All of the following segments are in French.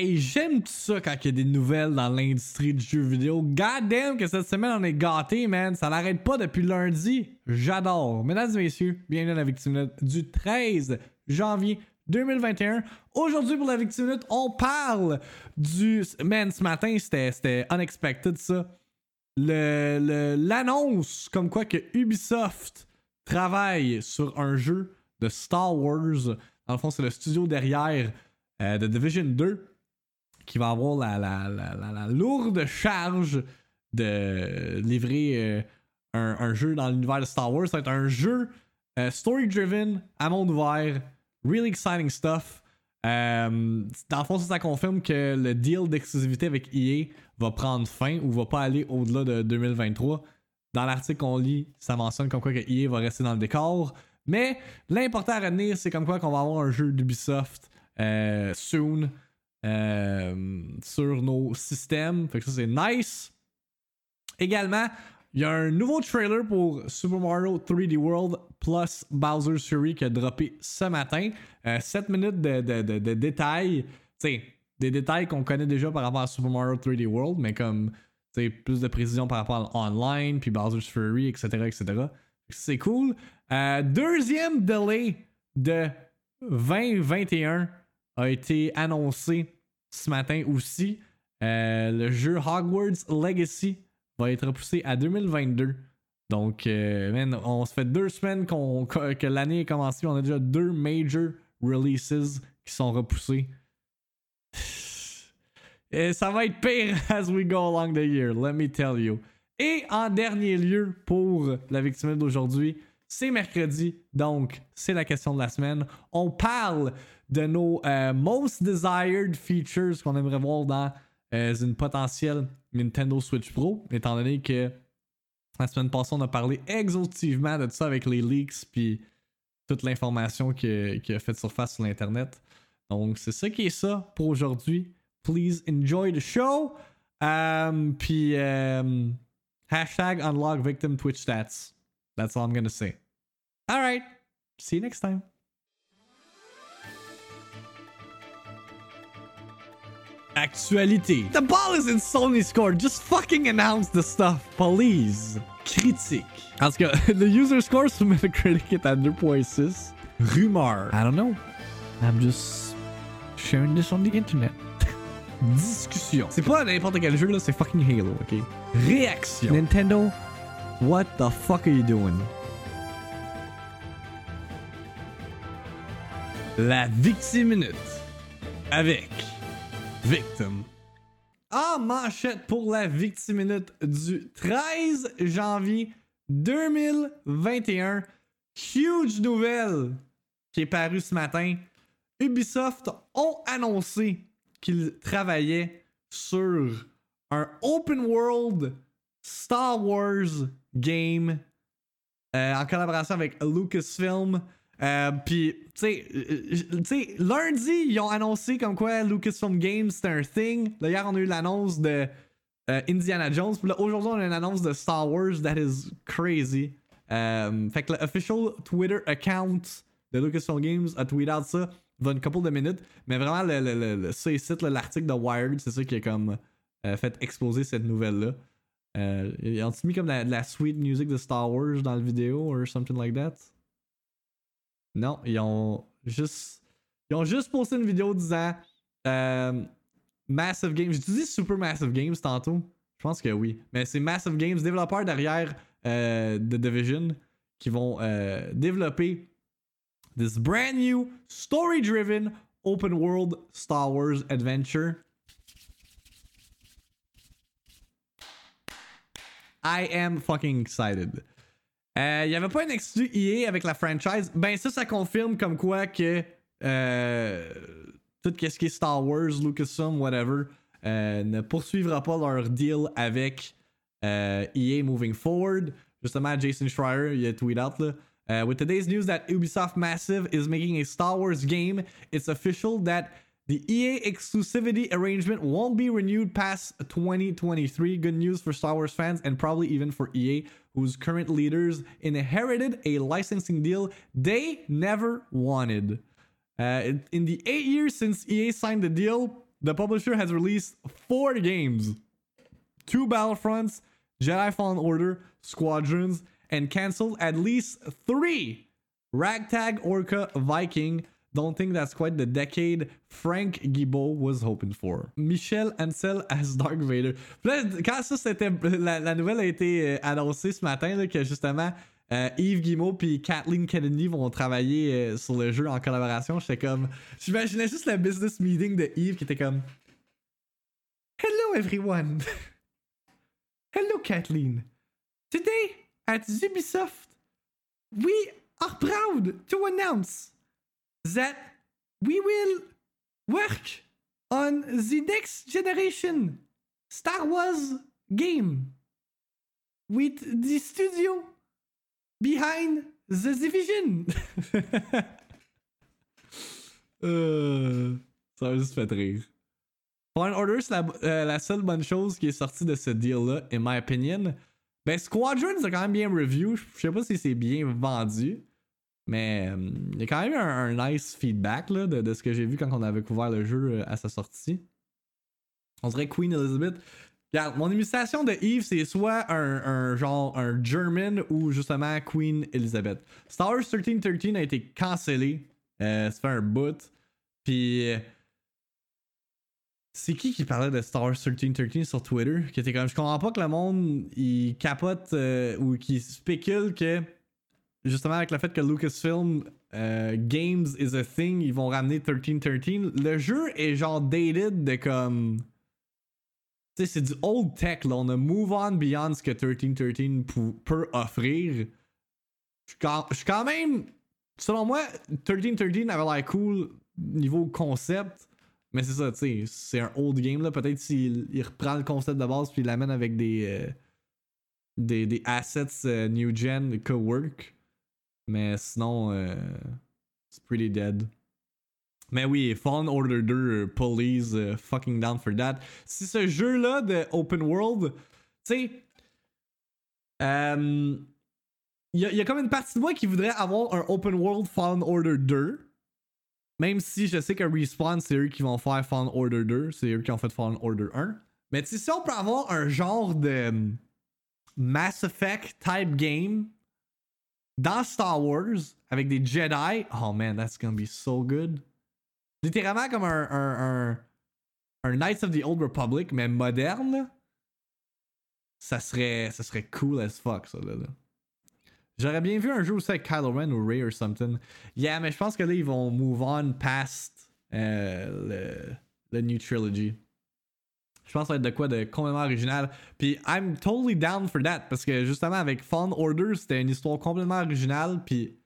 Hey, j'aime ça quand il y a des nouvelles dans l'industrie du jeu vidéo. God damn que cette semaine on est gâté, man. Ça n'arrête pas depuis lundi. J'adore. Mesdames et messieurs, bienvenue à la Victime du 13 janvier 2021. Aujourd'hui, pour la Victime on parle du. Man, ce matin, c'était unexpected ça. L'annonce comme quoi que Ubisoft travaille sur un jeu de Star Wars. Dans le fond, c'est le studio derrière euh, The Division 2 qui va avoir la, la, lourde charge de livrer euh, un, jeu dans l'univers de Star Wars. Ça va être un jeu euh, story-driven, à monde ouvert, really exciting stuff. Euh, dans le fond, ça, confirme que le deal d'exclusivité avec EA va prendre fin ou va pas aller au-delà de 2023. Dans l'article qu'on lit, ça mentionne comme quoi que EA va rester dans le décor. Mais l'important à retenir, c'est comme quoi qu'on va avoir un jeu d'Ubisoft soon. Euh, sur nos systèmes. Fait que ça, c'est nice. Également, il y a un nouveau trailer pour Super Mario 3D World plus Bowser's Fury qui a droppé ce matin. 7 euh, minutes de, de, de, détails. sais des détails qu'on connaît déjà par rapport à Super Mario 3D World, mais comme plus de précision par rapport à online, puis Bowser's Fury, etc. etc. C'est cool. Euh, deuxième delay de 2021 a été annoncé ce matin aussi. Euh, le jeu Hogwarts Legacy va être repoussé à 2022. Donc, euh, on se fait deux semaines que l'année est commencée. On a déjà deux major releases qui sont repoussés. Et ça va être pire as we go along the year, let me tell you. Et en dernier lieu, pour la victime d'aujourd'hui, c'est mercredi, donc c'est la question de la semaine. On parle de nos euh, most desired features qu'on aimerait voir dans euh, une potentielle Nintendo Switch Pro, étant donné que la semaine passée, on a parlé exhaustivement de tout ça avec les leaks puis toute l'information qui, a fait surface sur l'Internet. Donc, c'est ça qui est ça pour aujourd'hui. Please enjoy the show. Um, puis, hashtag unlock victim Twitch stats. That's all I'm gonna say. All right. See you next time. Actualité. The ball is in Sony's court. Just fucking announce the stuff, please. Critique. Cas, the user score sur Metacritic à 2.6. Rumeur. I don't know. I'm just sharing this on the internet. Discussion. C'est pas n'importe quel jeu là, c'est fucking Halo, ok? Réaction. Nintendo, what the fuck are you doing? La victime minute. Avec Victim. En manchette pour la victime minute du 13 janvier 2021. Huge nouvelle qui est parue ce matin. Ubisoft ont annoncé qu'ils travaillaient sur un open world Star Wars game euh, en collaboration avec Lucasfilm. Euh, puis, tu sais, lundi, ils ont annoncé comme quoi Lucasfilm Games c'était un thing. D'ailleurs, on a eu l'annonce de euh, Indiana Jones. Puis là, aujourd'hui, on a une annonce de Star Wars. That is crazy. Euh, fait que l'official Twitter account de Lucasfilm Games a tweeté out ça dans une couple de minutes. Mais vraiment, le, le, le, site, l'article de Wired, c'est ça qui a comme fait exploser cette nouvelle-là. Ils ont mis comme la, la sweet music de Star Wars dans la vidéo or something like that? Non, ils ont juste. Ils ont juste posté une vidéo disant euh, Massive Games. J'ai dit Super Massive Games tantôt? Je pense que oui. Mais c'est Massive Games, développeurs derrière euh, The Division, qui vont euh, développer this brand new story-driven open world Star Wars adventure. I am fucking excited. Il euh, n'y avait pas un exclu EA avec la franchise? Ben ça, ça confirme comme quoi que euh, tout ce qui est Star Wars, Lucasfilm, whatever, euh, ne poursuivra pas leur deal avec EA moving forward. Justement, Jason Schreier, il a tweet out là. With today's news that Ubisoft Massive is making a Star Wars game, it's official that the EA exclusivity arrangement won't be renewed past 2023. Good news for Star Wars fans and probably even for EA, whose current leaders inherited a licensing deal they never wanted. Uh, in the eight years since EA signed the deal, the publisher has released four games two Battlefronts, Jedi Fallen Order, Squadrons, and canceled at least three Ragtag Orca Viking. Don't think that's quite the decade Frank Guibault was hoping for. Michel Ansel as Dark Vader. Puis là, quand ça, c'était. La, la nouvelle a été euh, annoncée ce matin, là, que justement. euh, Yves Guillemot puis Kathleen Kennedy vont travailler euh, sur le jeu en collaboration. J'étais comme. J'imaginais juste le business meeting de Yves qui était comme. Hello everyone! Hello Kathleen! Today at Ubisoft, we are proud to announce that we will work on the next generation Star Wars game with the studio behind the division. euh, ça m'a juste fait rire. Fallen Order, c'est la, euh, la seule bonne chose qui est sortie de ce deal-là, in my opinion. Ben, Squadron, c'est quand même bien review. Je sais pas si c'est bien vendu. Mais euh, il y a quand même un, nice feedback là, de, de ce que j'ai vu quand on avait couvert le jeu euh, à sa sortie. On dirait Queen Elizabeth. Regarde, mon imitation de Eve, c'est soit un, un genre un German ou justement Queen Elizabeth. Star Wars 1313 a été cancellé. Euh, ça fait un bout. Puis. euh, C'est qui qui parlait de Star Wars 1313 sur Twitter? Qui était comme. Je comprends pas que le monde il capote ou qui spécule que justement avec le fait que Lucasfilm euh, Games is a thing, ils vont ramener 1313. Le jeu est genre dated de comme. Tu sais, c'est du old tech là. On a move on beyond ce que 1313 pou- peut offrir. Je suis quand, même. Selon moi, 1313 avait l'air cool niveau concept. Mais c'est ça, tu sais, c'est un old game là. Peut-être s'il il reprend le concept de base puis il l'amène avec des, euh, des, des assets euh, new gen, it could work. Mais sinon, euh, c'est pretty dead. Mais oui, Fallen Order 2, euh, Police, euh, fucking down for that. Si ce jeu-là de open world, tu sais, euh, il il y a comme une partie de moi qui voudrait avoir un open world Fallen Order 2. Même si je sais que Respawn, c'est eux qui vont faire Fallen Order 2, c'est eux qui ont fait Fallen Order 1. Mais tu sais, si on peut avoir un genre de euh, Mass Effect type game dans Star Wars avec des Jedi, oh man, that's gonna be so good. Littéralement comme un, un, Knights of the Old Republic, mais moderne, ça serait, ça serait cool as fuck, ça, là. J'aurais bien vu un jeu aussi avec Kylo Ren ou Ray or something. Yeah, mais je pense que là, ils vont move on past euh, le, le New Trilogy. Je pense que ça va être de quoi de complètement original. Puis I'm totally down for that. Parce que justement, avec Fallen Order, c'était une histoire complètement originale. Puis,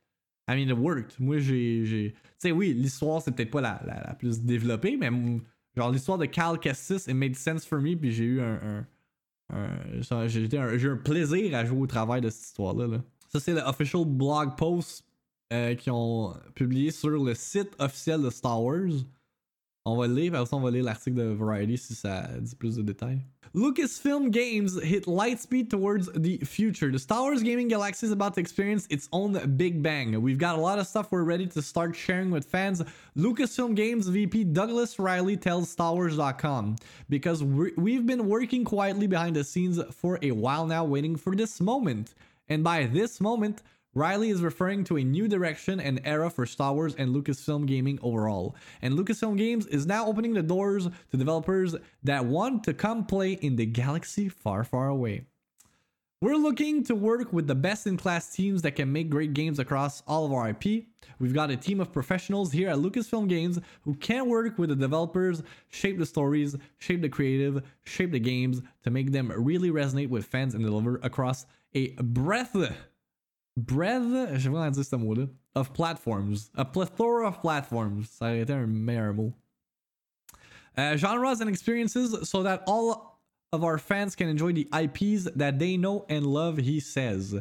I mean, it worked. Moi, j'ai. Tu sais, oui, l'histoire, c'est peut-être pas la, la, plus développée, mais mm, genre l'histoire de Cal Kestis, it made sense for me. Puis j'ai eu un. un, j'ai eu un plaisir à jouer au travail de cette histoire-là. là. Ça, c'est le official blog post euh, qu'ils ont publié sur le site officiel de Star Wars. On va le lire, après on va lire l'article de Variety si ça dit plus de détails. Lucasfilm Games hit lightspeed towards the future. The Star Wars gaming galaxy is about to experience its own big bang. We've got a lot of stuff we're ready to start sharing with fans. Lucasfilm Games VP Douglas Riley tells StarWars.com because we've been working quietly behind the scenes for a while now, waiting for this moment. And by this moment, Riley is referring to a new direction and era for Star Wars and Lucasfilm gaming overall. And Lucasfilm Games is now opening the doors to developers that want to come play in the galaxy far, far away. We're looking to work with the best in class teams that can make great games across all of our IP. We've got a team of professionals here at Lucasfilm Games who can work with the developers, shape the stories, shape the creative, shape the games to make them really resonate with fans and deliver across a breadth, breadth, je pas comment dire ce mot-là, of platforms. A plethora of platforms. Ça aurait été un meilleur mot. Uh, genres and experiences so that all of our fans can enjoy the IPs that they know and love, he says.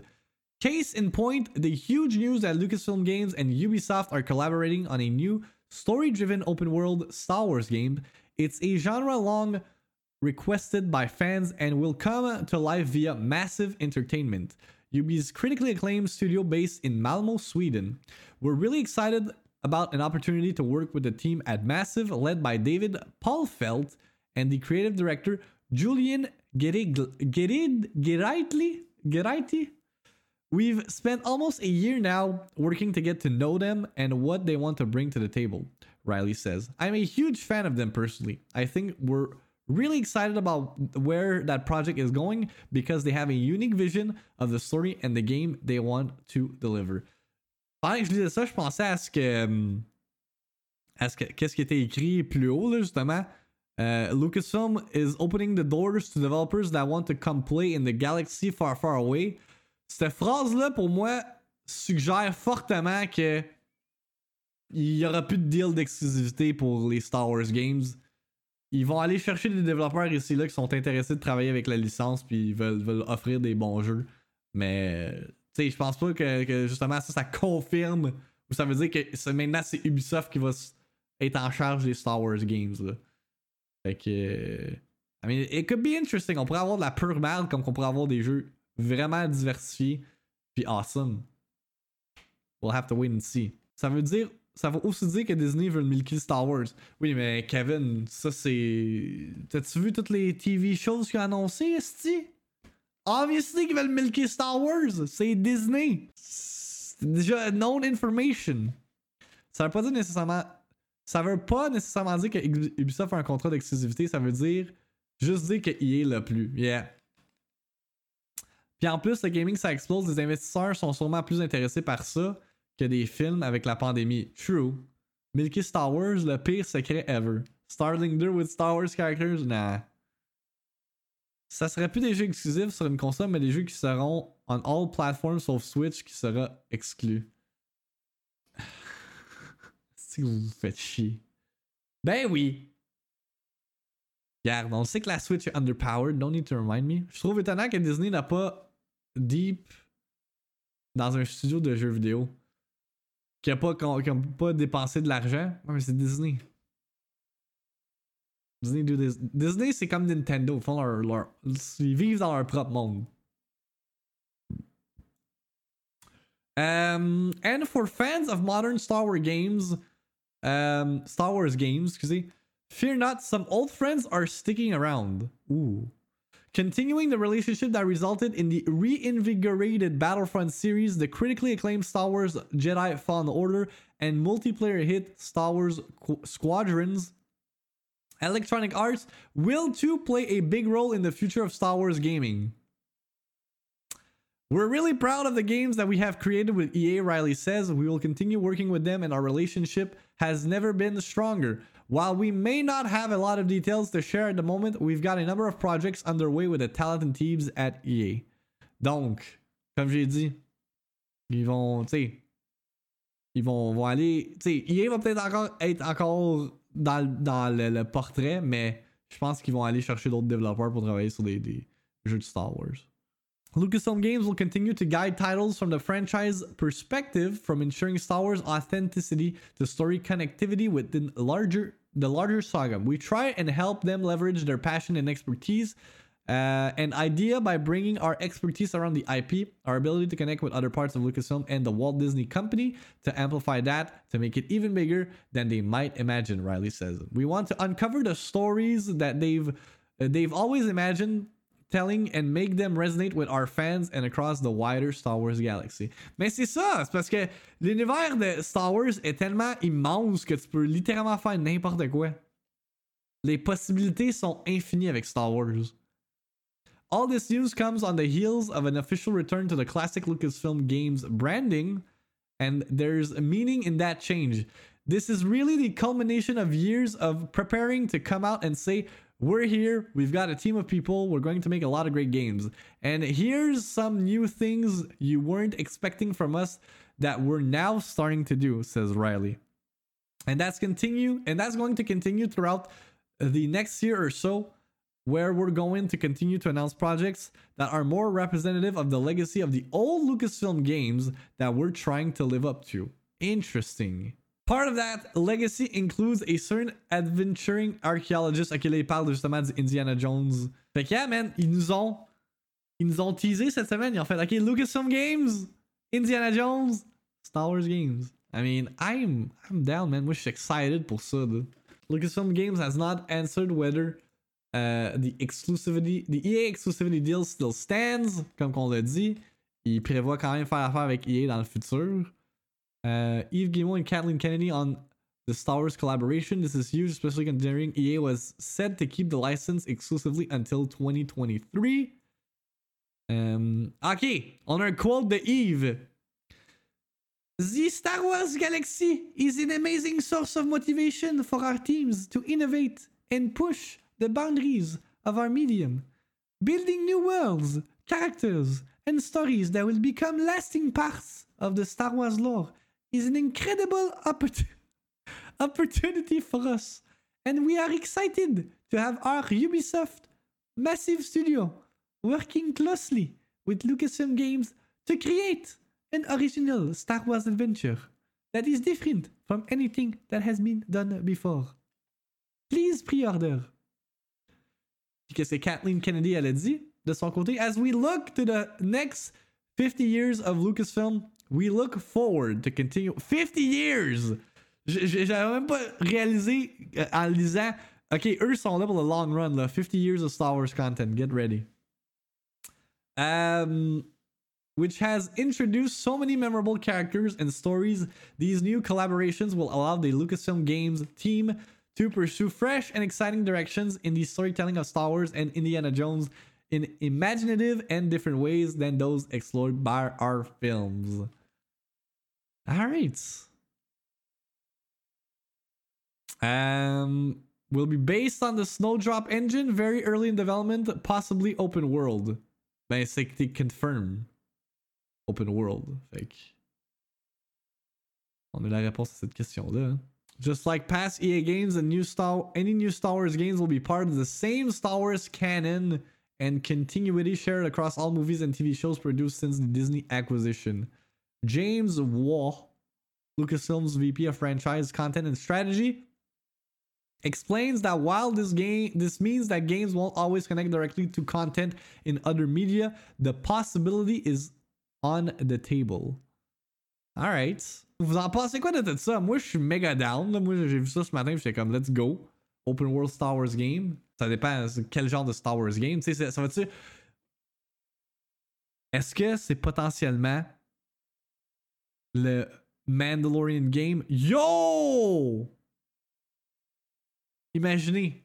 Case in point, the huge news that Lucasfilm Games and Ubisoft are collaborating on a new story driven open world Star Wars game. It's a genre long requested by fans and will come to life via massive entertainment. Ubi's critically acclaimed studio based in Malmo, Sweden. We're really excited about an opportunity to work with the team at Massive, led by David Paulfelt and the creative director Julian Geraitli. We've spent almost a year now working to get to know them and what they want to bring to the table, Riley says. I'm a huge fan of them personally. I think we're really excited about where that project is going because they have a unique vision of the story and the game they want to deliver. Pendant que je disais ça, je pensais à ce que. à ce que. Qu'est-ce qui était écrit plus haut, là, justement. Uh, Lucasfilm is opening the doors to developers that want to come play in the galaxy far, far away. Cette phrase-là, pour moi, suggère fortement que. Il y aura plus de deal d'exclusivité pour les Star Wars games. Ils vont aller chercher des développeurs ici là qui sont intéressés de travailler avec la licence puis ils veulent, offrir des bons jeux. Mais tu sais, je pense pas que, justement ça, ça confirme ou ça veut dire que maintenant c'est Ubisoft qui va être en charge des Star Wars games. Là. Fait que. I mean, it could be interesting. On pourrait avoir de la pure merde comme qu'on pourrait avoir des jeux vraiment diversifiés puis awesome. We'll have to wait and see. Ça veut dire. Ça veut aussi dire que Disney veut milquer Star Wars. Oui, mais Kevin, ça c'est. T'as-tu vu toutes les TV shows qu'ils ont annoncées, Esti? Obviously qu'ils veulent milquer Star Wars. C'est Disney. C'est déjà known information. Ça veut pas dire nécessairement. Ça veut pas nécessairement dire que Ubisoft a un contrat d'exclusivité. Ça veut dire juste dire qu'il est le plus. Yeah. Puis en plus, le gaming ça explose. Les investisseurs sont sûrement plus intéressés par ça que des films avec la pandémie. True. Milky Star Wars, le pire secret ever. Starling 2 with Star Wars characters? Nah. Ça serait plus des jeux exclusifs sur une console, mais des jeux qui seront on all platforms sauf Switch qui sera exclu. si vous vous faites chier. Ben oui! Regarde, on sait que la Switch est underpowered, don't need to remind me. Je trouve étonnant que Disney n'a pas deep dans un studio de jeux vidéo qui n'a pas, pas dépensé de l'argent. mais c'est Disney. Disney do this. Disney, c'est comme Nintendo. Ils, font leur, leur, ils vivent dans leur propre monde. Um, and for fans of modern Star Wars games, um, Star Wars games, excusez, fear not, some old friends are sticking around. Ooh. Continuing the relationship that resulted in the reinvigorated Battlefront series, the critically acclaimed Star Wars Jedi Fallen Order, and multiplayer hit Star Wars Qu- Squadrons, Electronic Arts will too play a big role in the future of Star Wars gaming. We're really proud of the games that we have created with EA, Riley says. We will continue working with them, and our relationship has never been stronger. While we may not have a lot of details to share at the moment, we've got a number of projects underway with the talented teams at EA. Donc, comme j'ai dit, ils vont, tu sais, ils vont, vont aller, tu sais, EA va peut-être encore être encore dans, dans le, le, portrait, mais je pense qu'ils vont aller chercher d'autres développeurs pour travailler sur des, des jeux de Star Wars. Lucasfilm Games will continue to guide titles from the franchise perspective, from ensuring Star Wars authenticity to story connectivity within larger the larger saga. We try and help them leverage their passion and expertise uh, and idea by bringing our expertise around the IP, our ability to connect with other parts of Lucasfilm and the Walt Disney Company to amplify that to make it even bigger than they might imagine. Riley says we want to uncover the stories that they've uh, they've always imagined telling and make them resonate with our fans and across the wider Star Wars galaxy. Mais c'est ça, c'est parce que l'univers de Star Wars est tellement immense que tu peux littéralement faire n'importe quoi. Les possibilités sont infinies avec Star Wars. All this news comes on the heels of an official return to the classic Lucasfilm Games branding, and there's a meaning in that change. This is really the culmination of years of preparing to come out and say, we're here. We've got a team of people. We're going to make a lot of great games. And here's some new things you weren't expecting from us that we're now starting to do, says Riley. And that's continue and that's going to continue throughout the next year or so where we're going to continue to announce projects that are more representative of the legacy of the old Lucasfilm games that we're trying to live up to. Interesting. Part of that legacy includes a certain adventuring archaeologist. Ok, là, il parle justement d'Indiana Jones. Fait que, yeah, man, ils nous ont. Ils nous ont teasé cette semaine. Ils ont fait, ok, Lucasfilm Games, Indiana Jones, Star Wars Games. I mean, I'm I'm down, man. Moi, je suis excited pour ça. Là. Lucasfilm Games has not answered whether uh, the exclusivity, the EA exclusivity deal still stands, comme qu'on l'a dit. Il prévoit quand même faire affaire avec EA dans le futur. Uh, Yves Guillemot and Kathleen Kennedy on the Star Wars collaboration. This is huge, especially considering EA was said to keep the license exclusively until 2023. Um, ok, on our quote de Yves. The Star Wars Galaxy is an amazing source of motivation for our teams to innovate and push the boundaries of our medium, building new worlds, characters, and stories that will become lasting parts of the Star Wars lore is an incredible oppor- opportunity for us, and we are excited to have our Ubisoft massive studio working closely with Lucasfilm Games to create an original Star Wars adventure that is different from anything that has been done before. Please pre-order. Qu'est-ce que Kathleen Kennedy elle a dit de son côté? As we look to the next 50 years of Lucasfilm, we look forward to continue 50 years. J'avais même pas réalisé euh, en lisant. Ok, eux sont là pour le long run, là. 50 years of Star Wars content. Get ready. Um, which has introduced so many memorable characters and stories. These new collaborations will allow the Lucasfilm Games team to pursue fresh and exciting directions in the storytelling of Star Wars and Indiana Jones in imaginative and different ways than those explored by our films. All right. Um, will be based on the Snowdrop engine, very early in development, possibly open world. C'est confirmed. Open world. Que... On a la réponse à cette question-là. Just like past EA games, the new Star any new Star Wars games will be part of the same Star Wars canon and continuity shared across all movies and TV shows produced since the Disney acquisition. James Waugh, Lucasfilm's VP of franchise content and strategy, explains that while this game this means that games won't always connect directly to content in other media, the possibility is on the table. All right. Vous en pensez quoi de tout ça? Moi, je suis méga down. Moi, j'ai vu ça ce matin, j'étais comme, let's go. Open World Star Wars game. Ça dépend quel genre de Star Wars game. Tu sais, ça va-tu. Est-ce que c'est potentiellement le Mandalorian game? Yo! Imaginez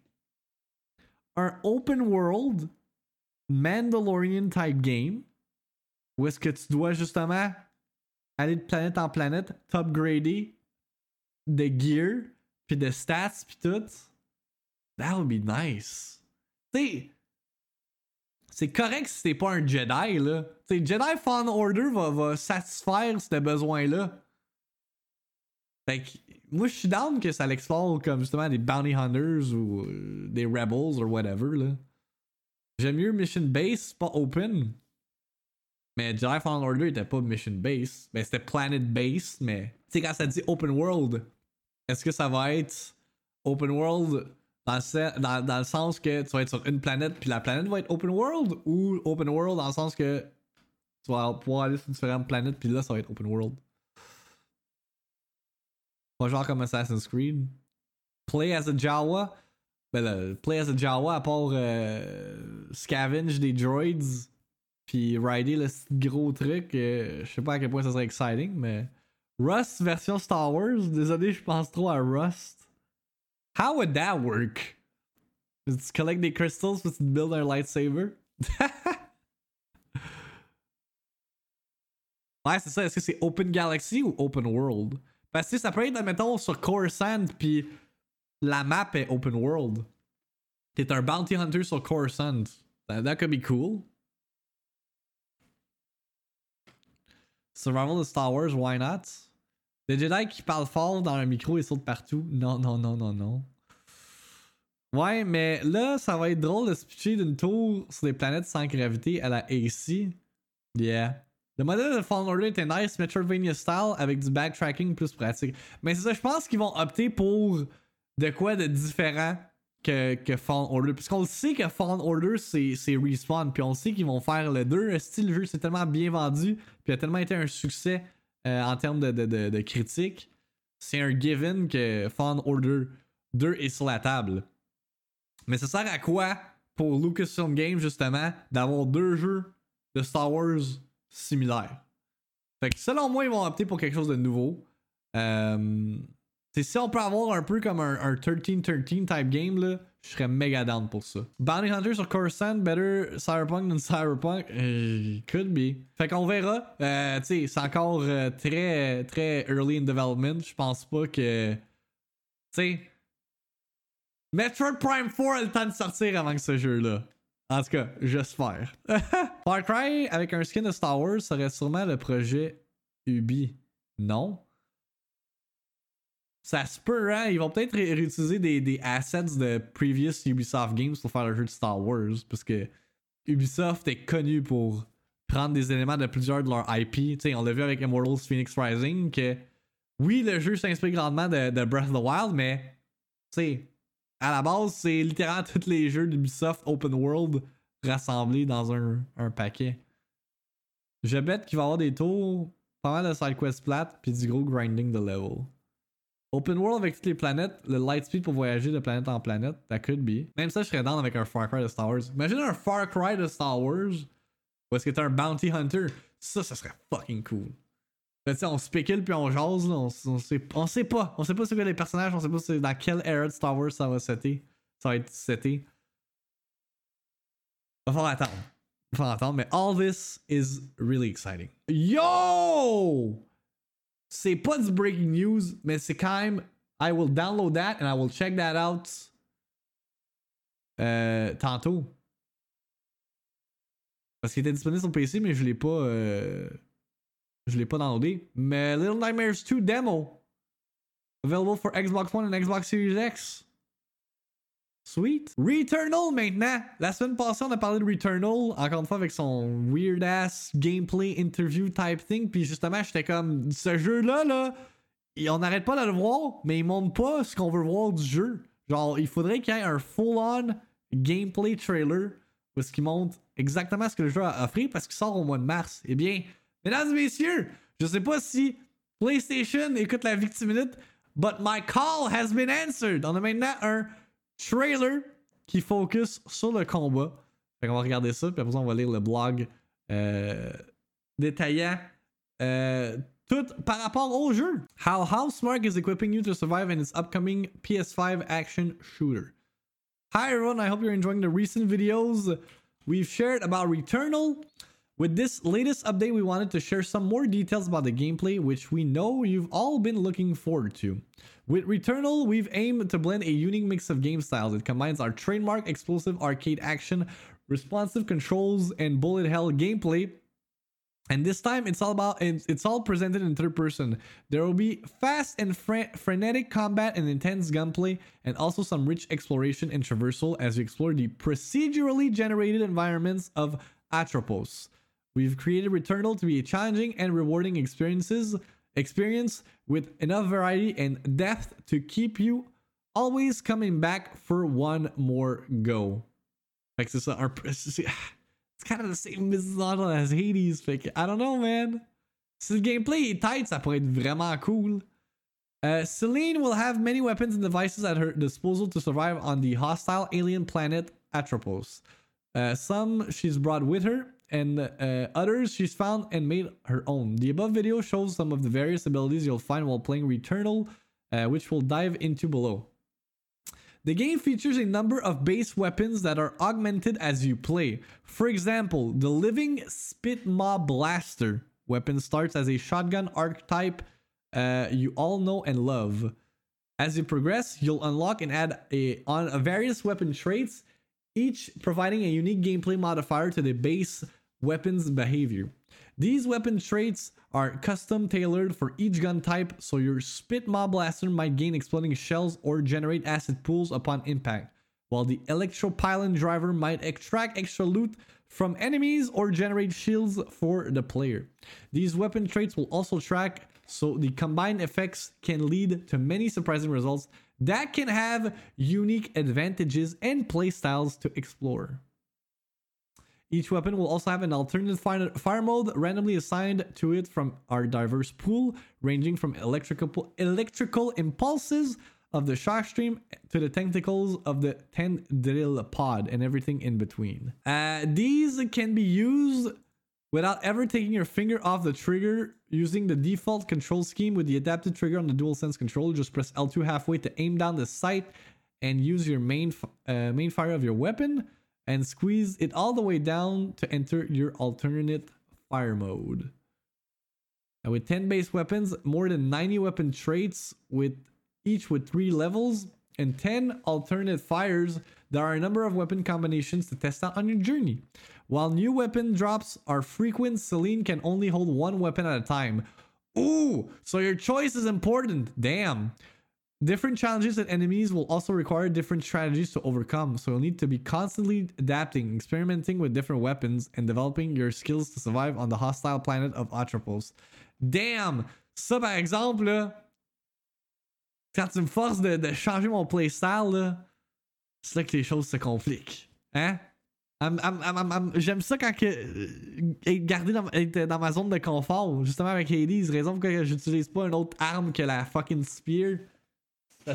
un open world Mandalorian type game où est-ce que tu dois justement aller de planète en planète, t'upgrader de gear, puis de stats, puis tout. That would be nice. Tu c'est correct si t'es pas un Jedi, là. Tu Jedi Fallen Order va, va satisfaire ce besoin-là. Fait que, moi, je suis down que ça l'explore comme justement des Bounty Hunters ou euh, des Rebels ou whatever, là. J'aime mieux Mission Base, pas open. Mais Jedi Fallen Order était pas mission base. Ben, c'était planet based, mais. Tu sais, quand ça dit open world, est-ce que ça va être open world dans le, dans, dans le, sens que tu vas être sur une planète, puis la planète va être open world, ou open world dans le sens que tu vas pouvoir aller sur différentes planètes, puis là, ça va être open world? Pas genre comme Assassin's Creed. Play as a Jawa. Ben là, play as a Jawa, à part euh, scavenge des droids puis rider le gros truc, euh, je sais pas à quel point ça serait exciting, mais. Rust version Star Wars, désolé, je pense trop à Rust. How would that work? Just collect des crystals pour build un lightsaber? ouais, c'est ça. Est-ce que c'est Open Galaxy ou Open World? Parce que ça peut être, mettons, sur Coruscant, puis la map est Open World. T'es un bounty hunter sur Coruscant. That, that could be cool. Survival de Star Wars, why not? Des Jedi qui parlent fort dans un micro et sautent partout. Non, non, non, non, non. Ouais, mais là, ça va être drôle de se pitcher d'une tour sur des planètes sans gravité à la AC. Yeah. Le modèle de Fallen Order était nice, Metroidvania style, avec du backtracking plus pratique. Mais c'est ça, je pense qu'ils vont opter pour de quoi de différent que, que Fallen Order. Puisqu'on sait que Fallen Order, c'est Respawn. Puis on sait qu'ils vont faire le 2. Style, le jeu s'est tellement bien vendu. Puis a tellement été un succès euh, en termes de, de, de, de critique, c'est un given que Fallen Order 2 est sur la table. Mais ça sert à quoi pour Lucasfilm Games, justement, d'avoir deux jeux de Star Wars similaires? Fait que selon moi, ils vont opter pour quelque chose de nouveau. Euh, si on peut avoir un peu comme un, un 13-13 type game, là, je serais méga down pour ça. Bounty Hunter sur Coruscant, better Cyberpunk than Cyberpunk? Uh, could be. Fait qu'on verra. Euh, tu sais, c'est encore euh, très, très early in development. Je pense pas que. Tu sais. Metroid Prime 4 a le temps de sortir avant que ce jeu-là. En tout cas, j'espère. Far Cry avec un skin de Star Wars serait sûrement le projet Ubi. Non. Ça se peut, hein? Ils vont peut-être réutiliser des, des, assets de previous Ubisoft games pour faire le jeu de Star Wars. Parce que Ubisoft est connu pour prendre des éléments de plusieurs de leurs IP. sais, on l'a vu avec Immortals Phoenix Rising que oui, le jeu s'inspire grandement de, Breath of the Wild, mais à la base, c'est littéralement tous les jeux d'Ubisoft Open World rassemblés dans un, paquet. Je bête qu'il va y avoir des tours, pas mal de side quest plates, puis du gros grinding de level. Open world avec toutes les planètes, le light speed pour voyager de planète en planète, that could be. Même ça, je serais down avec un Far Cry de Star Wars. Imagine un Far Cry de Star Wars où est-ce que t'es un bounty hunter? Ça, ça serait fucking cool. Sais, on spécule puis on jase, là. On, sait, on sait pas. On sait pas c'est quoi les personnages, on sait pas dans quelle era de Star Wars ça va setter. Ça va être seté. Va falloir attendre. Va falloir attendre, mais all this is really exciting. Yo! c'est pas du breaking news, mais c'est quand même. I will download that and I will check that out euh, tantôt. Parce qu'il était disponible sur PC, mais je l'ai pas. Euh, je l'ai pas downloadé. Mais Little Nightmares 2 demo. Available for Xbox One and Xbox Series X. Sweet. Returnal maintenant. La semaine passée, on a parlé de Returnal, encore une fois avec son weird ass gameplay interview type thing. Puis justement, j'étais comme, ce jeu-là, là, on n'arrête pas de le voir, mais il montre pas ce qu'on veut voir du jeu. Genre, il faudrait qu'il y ait un full-on gameplay trailer où ce qui montre exactement ce que le jeu a offert parce qu'il sort au mois de mars. Eh bien, mesdames messieurs, je sais pas si PlayStation écoute la victime minute, but my call has been answered. On a maintenant un trailer qui focus sur le combat. Fait qu'on va regarder ça, puis après ça, on va lire le blog euh, détaillant euh, tout par rapport au jeu. How Housemark is equipping you to survive in its upcoming PS5 action shooter. Hi everyone, I hope you're enjoying the recent videos we've shared about Returnal. With this latest update, we wanted to share some more details about the gameplay, which we know you've all been looking forward to. With Returnal, we've aimed to blend a unique mix of game styles. It combines our trademark explosive arcade action, responsive controls, and bullet hell gameplay. And this time, it's all about it's all presented in third person. There will be fast and fre- frenetic combat and intense gunplay, and also some rich exploration and traversal as you explore the procedurally generated environments of Atropos. We've created Returnal to be a challenging and rewarding experiences experience with enough variety and depth to keep you always coming back for one more go. It's kind of the same business model as Hades. Fait I don't know, man. Si le gameplay est tight, ça pourrait être vraiment cool. Uh, Celine will have many weapons and devices at her disposal to survive on the hostile alien planet Atropos. Uh, some she's brought with her, and uh, others she's found and made her own. The above video shows some of the various abilities you'll find while playing Returnal, uh, which we'll dive into below. The game features a number of base weapons that are augmented as you play. For example, the Living Spit Mob Blaster weapon starts as a shotgun archetype uh, you all know and love. As you progress, you'll unlock and add a, on various weapon traits, each providing a unique gameplay modifier to the base weapons behavior. These weapon traits are custom tailored for each gun type, so your Spit Mob Blaster might gain exploding shells or generate acid pools upon impact, while the Electropylon Driver might extract extra loot from enemies or generate shields for the player. These weapon traits will also track, so the combined effects can lead to many surprising results that can have unique advantages and playstyles to explore. Each weapon will also have an alternate fire, fire mode randomly assigned to it from our diverse pool, ranging from electrical electrical impulses of the shock stream to the tentacles of the tendril pod and everything in between. Uh, these can be used without ever taking your finger off the trigger using the default control scheme with the adapted trigger on the DualSense controller. Just press L2 halfway to aim down the sight and use your main uh, main fire of your weapon and squeeze it all the way down to enter your alternate fire mode. And with 10 base weapons, more than 90 weapon traits with each with 3 levels and 10 alternate fires, there are a number of weapon combinations to test out on your journey. While new weapon drops are frequent, Celine can only hold one weapon at a time. Ooh, so your choice is important. Damn. Different challenges and enemies will also require different strategies to overcome, so you'll need to be constantly adapting, experimenting with different weapons, and developing your skills to survive on the hostile planet of Atropos. Damn! Ça, par exemple, là, quand tu me forces de, de changer mon playstyle, c'est là que les choses se compliquent. Hein? J'aime ça quand que, euh, garder dans, être dans ma zone de confort, justement avec Hades, raison pour laquelle j'utilise pas une autre arme que la fucking spear.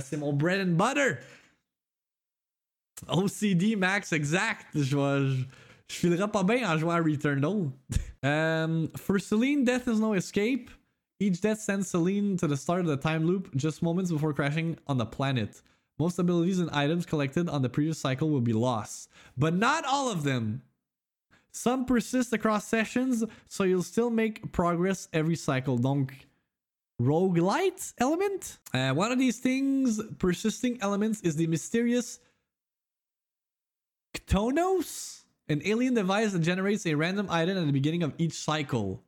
C'est mon bread and butter. OCD max exact. Je vais. Je, filerai pas bien en jouant à Returnal. um, for Celine, death is no escape. Each death sends Celine to the start of the time loop just moments before crashing on the planet. Most abilities and items collected on the previous cycle will be lost, but not all of them. Some persist across sessions, so you'll still make progress every cycle. Donc, roguelite element. Uh, one of these things, persisting elements, is the mysterious Ktonos, an alien device that generates a random item at the beginning of each cycle.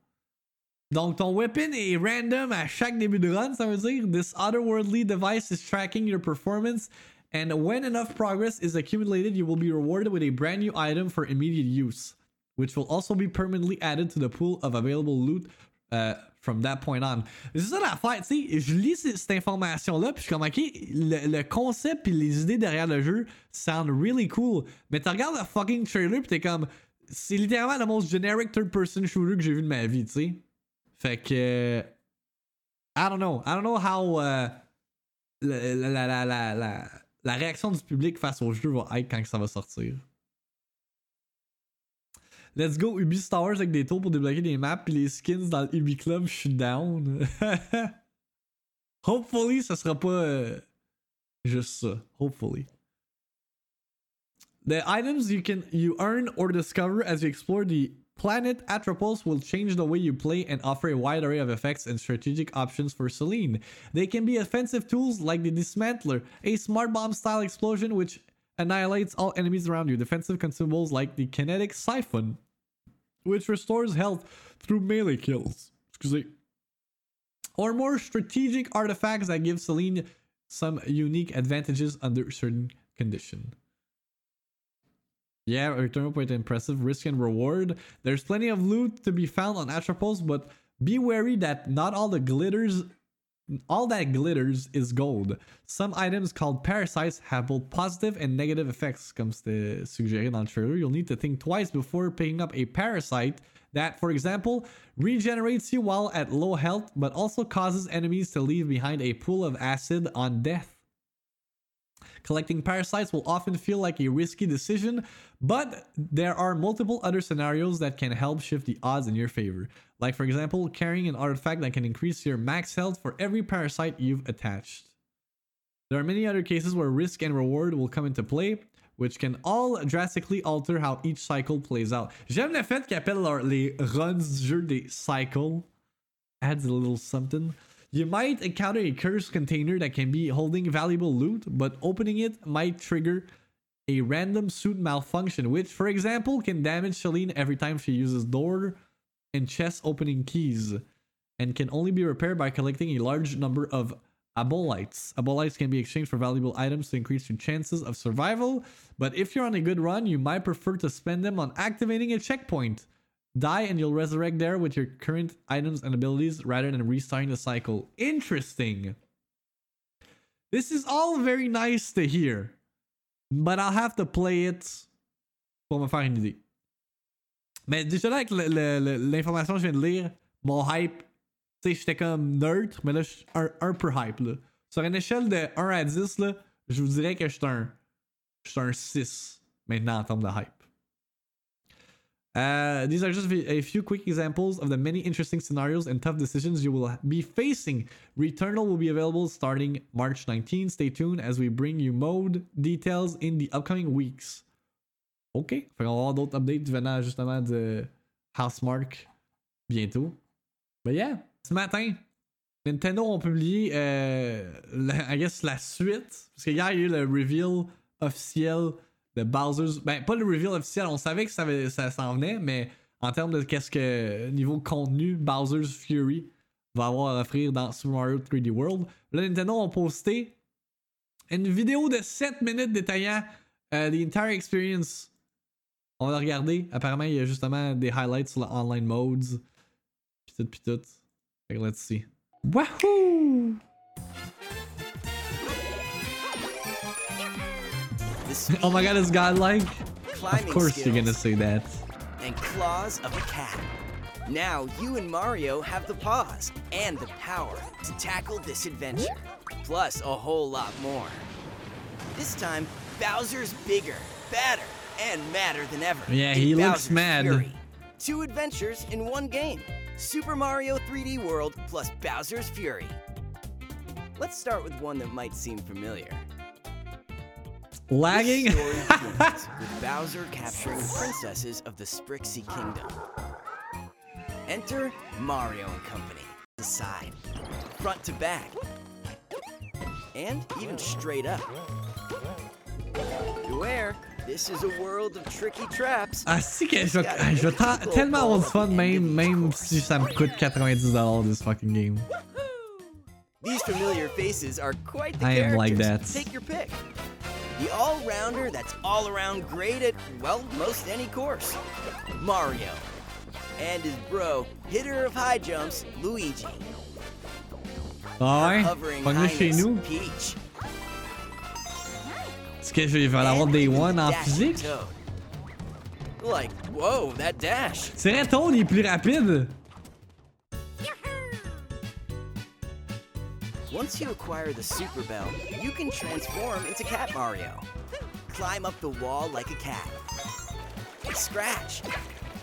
Donc ton weapon est random à chaque début de run, ça veut dire this otherworldly device is tracking your performance and when enough progress is accumulated, you will be rewarded with a brand new item for immediate use, which will also be permanently added to the pool of available loot uh, from that point on. C'est ça l'affaire, tu sais, je lis cette information-là, puis je suis comme, ok, le, le concept et les idées derrière le jeu sound really cool, mais tu regardes le fucking trailer, puis t'es comme, c'est littéralement le most generic third-person shooter que j'ai vu de ma vie, tu sais. Fait que, I don't know, I don't know how uh, la, la, la, la, la réaction du public face au jeu va être quand ça va sortir. Let's go Ubi Star avec des tours pour débloquer des maps puis les skins dans le Ubi Club, je suis down. Hopefully, ça sera pas euh, juste ça. Hopefully. The items you can you earn or discover as you explore the planet Atropos will change the way you play and offer a wide array of effects and strategic options for Celine. They can be offensive tools like the Dismantler, a smart bomb style explosion which annihilates all enemies around you, defensive consumables like the Kinetic Siphon, which restores health through melee kills. Excuse me. Or more strategic artifacts that give Celine some unique advantages under certain conditions. Yeah, return point impressive. Risk and reward. There's plenty of loot to be found on Atropos, but be wary that not all the glitters all that glitters is gold. Some items called parasites have both positive and negative effects, comme c'était suggéré dans le trailer. You'll need to think twice before picking up a parasite that, for example, regenerates you while at low health, but also causes enemies to leave behind a pool of acid on death. Collecting parasites will often feel like a risky decision, but there are multiple other scenarios that can help shift the odds in your favor. Like, for example, carrying an artifact that can increase your max health for every parasite you've attached. There are many other cases where risk and reward will come into play, which can all drastically alter how each cycle plays out. J'aime le fait qu'ils appellent les runs du jeu des cycles. Adds a little something. You might encounter a cursed container that can be holding valuable loot, but opening it might trigger a random suit malfunction, which, for example, can damage Celine every time she uses door and chest opening keys, and can only be repaired by collecting a large number of abolites. Abolites can be exchanged for valuable items to increase your chances of survival, but if you're on a good run, you might prefer to spend them on activating a checkpoint. Die and you'll resurrect there with your current items and abilities rather than restarting the cycle. Interesting. This is all very nice to hear, but I'll have to play it pour me faire une idée. Mais déjà là, avec l'information que je viens de lire, mon hype, tu sais, j'étais comme neutre, mais là, je suis un, un peu hype. Là. Sur une échelle de 1 à 10, là, je vous dirais que je suis un, un 6 maintenant en termes de hype. Uh, these are just a few quick examples of the many interesting scenarios and tough decisions you will be facing. Returnal will be available starting March 19. Stay tuned as we bring you mode details in the upcoming weeks. Ok. Fait qu'on va avoir d'autres updates venant justement de Housemark bientôt. But yeah, ce matin, Nintendo ont publié, euh, la, I guess, la suite. Parce que il y a eu le reveal officiel de Bowser's. Ben, pas le reveal officiel, on savait que ça, s'en venait, mais en termes de qu'est-ce que, niveau contenu, Bowser's Fury va avoir à offrir dans Super Mario 3D World. Là, Nintendo ont posté une vidéo de 7 minutes détaillant euh, the entire experience. On va la regarder. Apparemment, il y a justement des highlights sur le online modes. Pis tout, pis tout. Fait que let's see. Wahoo! Oh my god, it's godlike. Of course you're gonna say that. and claws of a cat. Now you and Mario have the paws and the power to tackle this adventure, plus a whole lot more. This time, Bowser's bigger, badder, and madder than ever. Yeah, he looks Bowser's mad. Fury. Two adventures in one game Super Mario 3D World plus Bowser's Fury. Let's start with one that might seem familiar. Lagging? This story begins with Bowser capturing the princesses of the Sprixie Kingdom. Enter Mario and Company. The side, front to back, and even straight up. Beware, this is a world of tricky traps. Ah, si que je vais, ah, je vais tellement avoir du fun, même, même si ça me coûte 90$ this fucking game. These familiar faces are quite the I am like that. Take your pick. The all-rounder that's all around great at, well, most any course. Mario. And his bro, hitter of high jumps, Luigi. Ah ouais? Pas chez nous? Peach. Est-ce que je vais l'avoir And Day One en physique? Like, whoa, that dash. C'est Toad, il est plus rapide. Once you acquire the Super Bell, you can transform into Cat Mario. Climb up the wall like a cat. Scratch.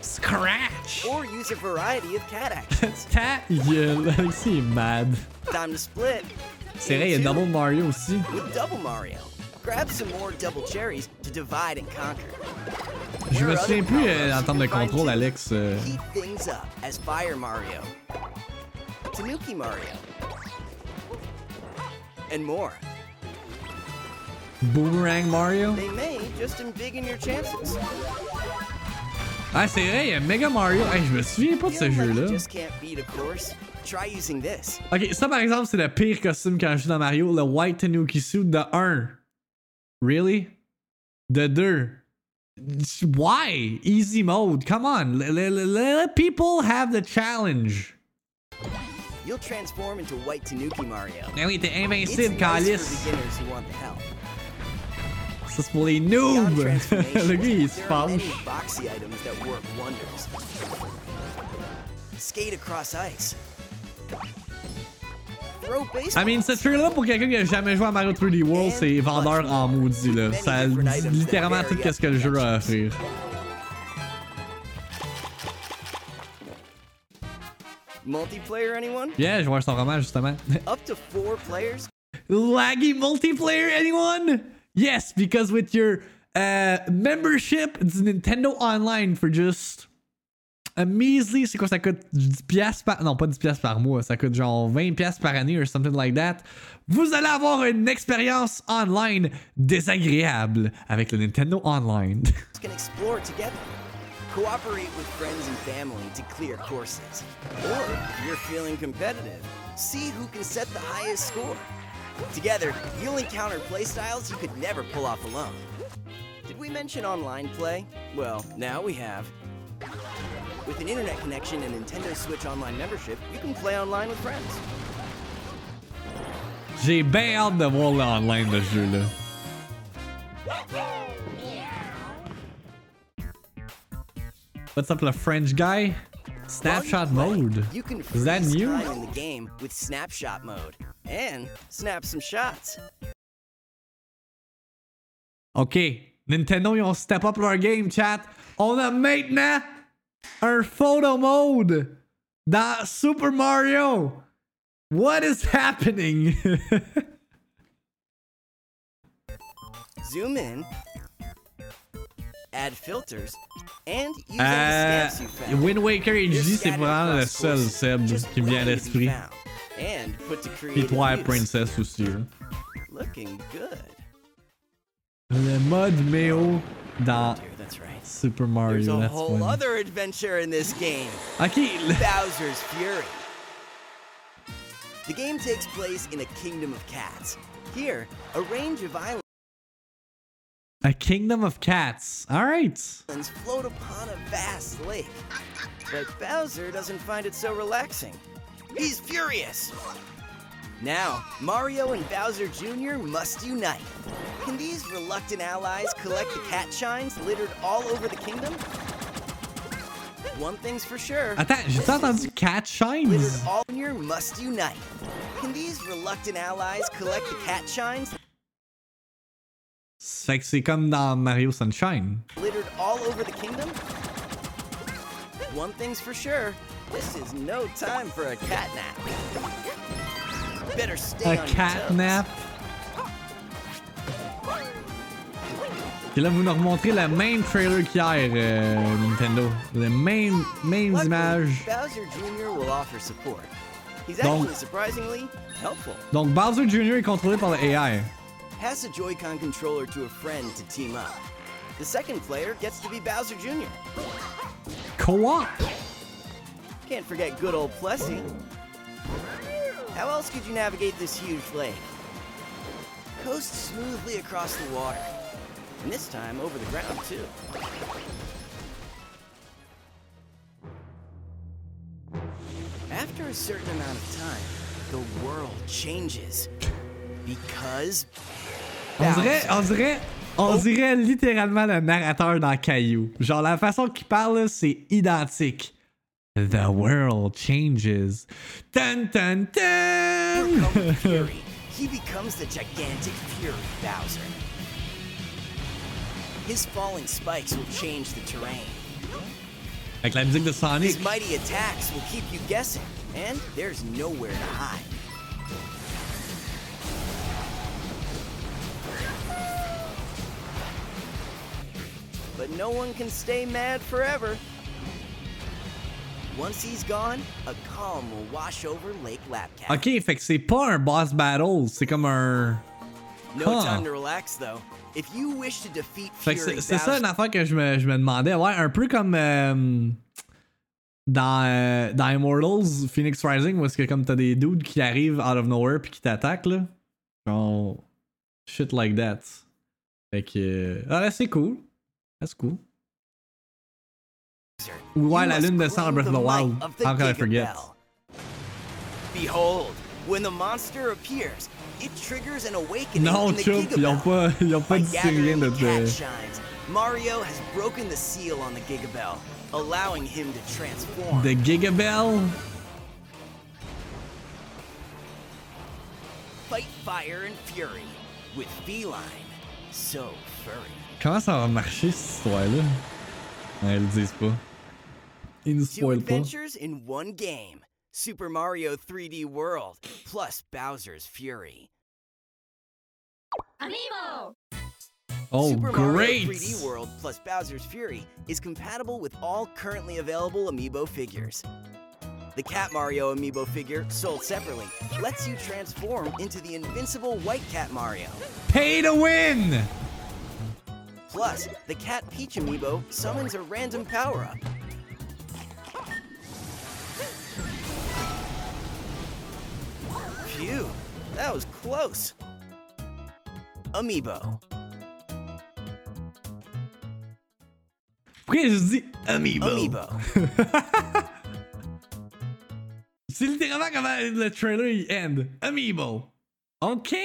Scratch! Or use a variety of cat actions. Ta gueule, Alexis est mad. Time to split. C'est vrai, il y a Double Mario aussi. With Double Mario. Grab some more double cherries to divide and conquer. Je me souviens plus euh, en termes de you can find contrôle. Alex. euh, Heat things up as Fire Mario. Tanuki Mario. And more. Boomerang Mario. They may just embiggen your chances. Ah, c'est vrai, il y a Mega Mario. Hey, je me souviens pas de ce Feeling like you jeu-là. just can't beat a course? Try using this. Ok, ça par exemple, c'est le pire costume quand je joue dans Mario. Le White Tanuki suit de 1. Really? De 2. Why? Easy mode. Come on. Let- let people have the challenge. You'll transform into White Tanuki Mario. Mais oui, t'es invincible, Calice. Ça, c'est pour les noobs. le gars, il se wonders. Skate across ice. I mean, ce trailer pour quelqu'un qui a jamais joué à Mario 3D World, c'est vendeur en maudit, là. Ça dit littéralement tout ce que le jeu a à offrir. Multiplayer, anyone? Yeah, je vois ça vraiment, justement. Up to four players? Laggy multiplayer, anyone? Yes, because with your uh, membership, it's Nintendo Online for just a measly, c'est quoi ça coûte 10 piastres par non pas 10 piastres par mois, ça coûte genre 20 piastres par année or something like that. Vous allez avoir une expérience online désagréable avec le Nintendo Online. can explore together. Cooperate with friends and family to clear courses. Or, if you're feeling competitive, see who can set the highest score. Together, you'll encounter playstyles you could never pull off alone. Did we mention online play? Well, now we have. With an internet connection and Nintendo Switch Online membership, you can play online with friends. J'ai bien hâte de voir online de ce jeu What's up, the French guy? Snapshot While you play, mode. You can Is that new? in the game with snapshot mode and snap some shots. Ok, Nintendo, ils ont step up leur game, chat. On a maintenant un photo mode dans Super Mario. What is happening? Zoom in, add filters, and use Euh, stamps you found. Wind Waker They're HD, c'est vraiment le seul Seb qui me vient à waiting to be l'esprit. found And put to Puis use. Princess aussi. là. Looking good. Le mode Méo dans Dear, that's right. Super Mario. a That's whole funny. other adventure in this game. Ok, le- Bowser's Fury. The game takes place in a kingdom of cats. Here, a range of islands A Kingdom of Cats. Alright. float upon a vast lake. But Bowser doesn't find it so relaxing. He's furious. Now, Mario and Bowser Jr. must unite. Can these reluctant allies collect the cat shines littered all over the kingdom? One thing's for sure. Attends, j'ai entendu Cat Shines. Littered all Jr. must unite. Can these reluctant allies collect the cat shines Fait que c'est comme dans Mario Sunshine. littered all over the kingdom? One thing's for sure, this is no time for a cat nap. Better stay A on your cat toes. nap. Et là, vous nous remontrez le même trailer qu'hier, euh, Nintendo. Les mêmes, mêmes images. Donc-. Donc, Bowser Jr. est contrôlé par le AI. Pass a Joy-Con controller to a friend to team up. The second player gets to be Bowser Jr. Co-op. Can't forget good old Plessy. How else could you navigate this huge lake? Coast smoothly across the water. And this time over the ground, too. After a certain amount of time, the world changes. Because. On dirait, on dirait, on dirait littéralement le narrateur dans Caillou. Genre, la façon qu'il parle, c'est identique. The world changes. Dun dun dun! with fury, he becomes the gigantic Fury Bowser. His falling spikes will change the terrain. Avec la musique de Sonic. His mighty attacks will keep you guessing, and there's nowhere to hide. But no one can stay mad forever. Once he's gone, a calm will wash over Lake Lapcat. Ok, fait que c'est pas un boss battle, c'est comme un. No Huh. time to relax, though. If you wish to defeat Fait que Fury c'est ça une affaire que je me, je me demandais. Ouais, un peu comme euh, dans, euh, dans Immortals, Phoenix Rising, où est-ce que comme t'as des dudes qui arrivent out of nowhere puis qui t'attaquent, là. Genre. Shit like that. Fait que. euh, Ah c'est cool. That's cool. Ou ouais, la lune de sang claim Breath of the the Wild. of the How can I forget? Bell. Behold, when the monster appears, it triggers an awakening Non, in the Chup, Giga ils ont pas, ils ont pas By dit rien de cat de- shines, Mario has broken the seal on the Giga Bell, allowing him to transform. The Gigabell. Fight fire and fury with feline, so furry. Comment ça va marcher cette histoire-là? Ouais, ils le disent pas. Ils nous Two spoilent pas. adventures in one game. Super Mario 3D World plus Bowser's Fury. Amiibo! Oh, Super Mario 3D World plus Bowser's Fury is compatible with all currently available amiibo figures. The Cat Mario amiibo figure, sold separately, lets you transform into the invincible White Cat Mario. Pay to win! Plus, the Cat Peach amiibo summons a random power up. Phew, that was close. Amiibo. Pourquoi je dis Amiibo? Amiibo. C'est littéralement comment le trailer il end. Amiibo. Ok.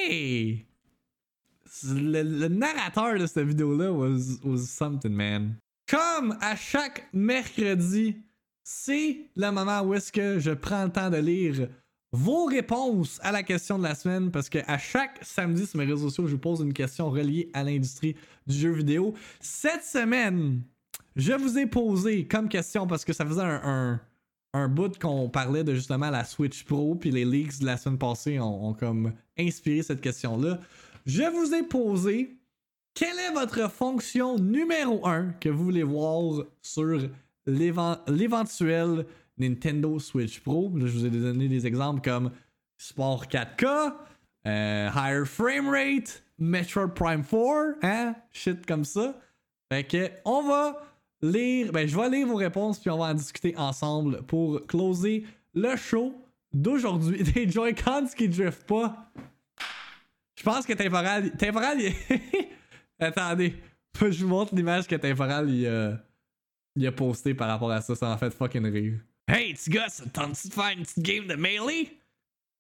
Le, narrateur de cette vidéo-là was, was something, man. Comme à chaque mercredi, c'est le moment où est-ce que je prends le temps de lire vos réponses à la question de la semaine parce que à chaque samedi sur mes réseaux sociaux, je vous pose une question reliée à l'industrie du jeu vidéo. Cette semaine, je vous ai posé comme question parce que ça faisait un, un, bout qu'on parlait de justement la Switch Pro puis les leaks de la semaine passée ont comme inspiré cette question-là. Je vous ai posé quelle est votre fonction numéro 1 que vous voulez voir sur l'éventuel Nintendo Switch Pro. je vous ai donné des exemples comme Sport 4K, euh, Higher Frame Rate, Metroid Prime 4, hein? Shit comme ça. Fait que, on va lire, ben, je vais lire vos réponses puis on va en discuter ensemble pour closer le show d'aujourd'hui. Des Joy-Cons qui driftent pas. Je pense que Temporal. Temporal, il... Attendez. Je vous montre l'image que Temporal il, euh, il a posté par rapport à ça. Ça en fait fucking rire. Hey, tu gars, ça tente de faire une petite game de melee?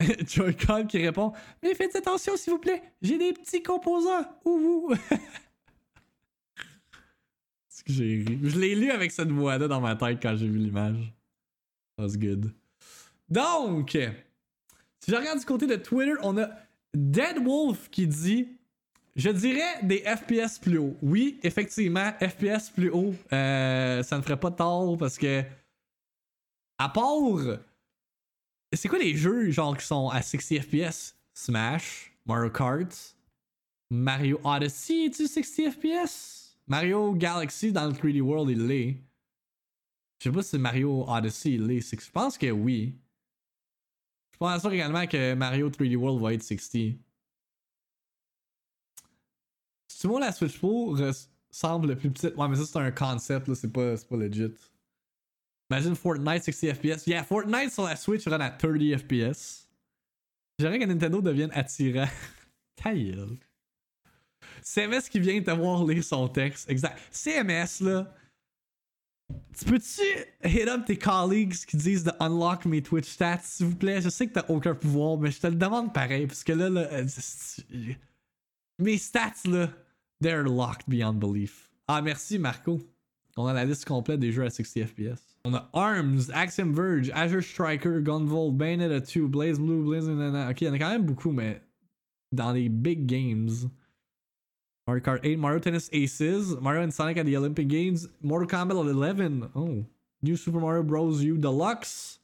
Joy-Con qui répond Mais faites attention s'il vous plaît, j'ai des petits composants. Ouh, C'est que j'ai ri. Je l'ai lu avec cette voix-là dans ma tête quand j'ai vu l'image. That's good. Donc, si je regarde du côté de Twitter, on a Dead Wolf qui dit Je dirais des FPS plus haut. Oui, effectivement, FPS plus haut, ça ne ferait pas tort parce que à part. C'est quoi les jeux genre qui sont à 60 FPS Smash, Mario Kart, Mario Odyssey, est-tu 60 FPS Mario Galaxy dans le 3D World, il l'est. Je sais pas si Mario Odyssey l'est. Je pense que oui. Je pense également que Mario 3D World va être 60. Si tu vois la Switch Pro ressemble plus petite. Ouais, mais ça c'est un concept, là, c'est pas, pas legit. Imagine Fortnite 60 FPS. Yeah, Fortnite sur la Switch run à 30 FPS. J'aimerais que Nintendo devienne attirant. Ta CMS qui vient te voir lire son texte. Exact. CMS, là. Tu peux-tu hit up tes colleagues qui disent de unlock mes Twitch stats, s'il vous plaît? Je sais que t'as aucun pouvoir, mais je te le demande pareil, parce que là, là euh, mes stats, là, they're locked beyond belief. Ah, merci, Marco. On a la liste complète des jeux à 60 FPS. On a Arms, Axiom Verge, Azure Striker, Gunvolt, Bayonetta 2, Blaze Blue, Blaze... Ok, il y en a quand même beaucoup, mais dans les big games. Mario Kart 8, Mario Tennis Aces, Mario and Sonic at the Olympic Games, Mortal Kombat 11, oh, New Super Mario Bros. U Deluxe,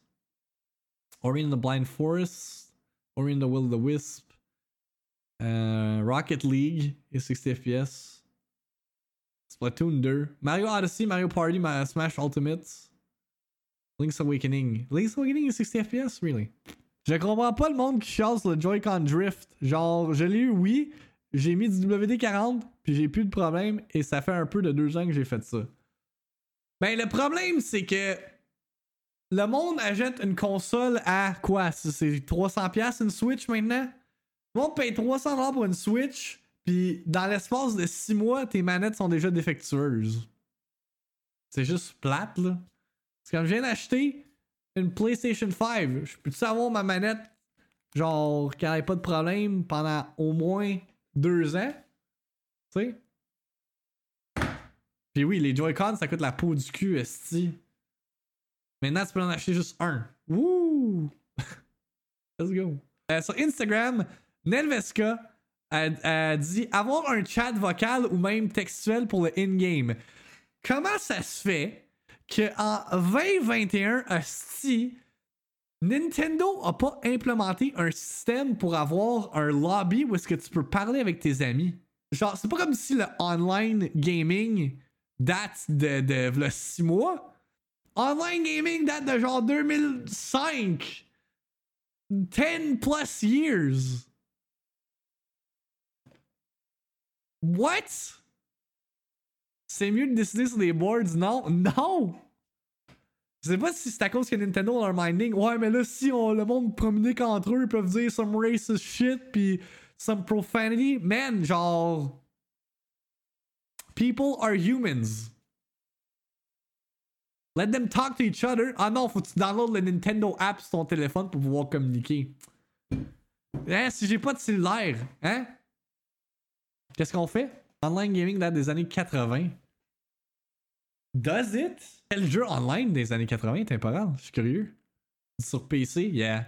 Ori in the Blind Forest, Ori in the Will of the Wisp, uh, Rocket League is 60 FPS, Splatoon 2, Mario Odyssey, Mario Party, Mario Smash Ultimate, Link's Awakening. Link's Awakening is 60 FPS, really? Je comprends pas le monde qui chasse le Joy-Con Drift. Genre, je l'ai eu, oui. J'ai mis du WD-40, puis j'ai plus de problème, et ça fait un peu de deux ans que j'ai fait ça. Ben, le problème, c'est que le monde achète une console à quoi? C'est 300$ une Switch maintenant? Le monde paye 300$ pour une Switch, puis dans l'espace de 6 mois, tes manettes sont déjà défectueuses. C'est juste plate, là. Parce que je viens d'acheter une PlayStation 5, je peux-tu avoir ma manette, genre, qui n'avait pas de problème pendant au moins deux ans? Tu sais? Puis oui, les Joy-Con, ça coûte la peau du cul, esti. Maintenant, tu peux en acheter juste un. Wouh! Let's go. Euh, sur Instagram, Nelveska a, dit avoir un chat vocal ou même textuel pour le in-game. Comment ça se fait qu'en 2021, si Nintendo a pas implémenté un système pour avoir un lobby où est-ce que tu peux parler avec tes amis. Genre, c'est pas comme si le online gaming date de, de, 6 mois. Online gaming date de genre 2005. 10 plus years. What? C'est mieux de décider sur des boards? Non, non! Je sais pas si c'est à cause que Nintendo a leur minding. Ouais, mais là, si on, le monde communique entre eux, ils peuvent dire some racist shit pis some profanity. Man, genre. People are humans. Let them talk to each other. Ah non, faut que tu Nintendo app sur ton téléphone pour pouvoir communiquer. Hein, si j'ai pas de cellulaire, hein? Qu'est-ce qu'on fait? Online gaming date des années 80. Does it? Quel jeu online des années 80 temporal? Je suis curieux. Sur PC, yeah.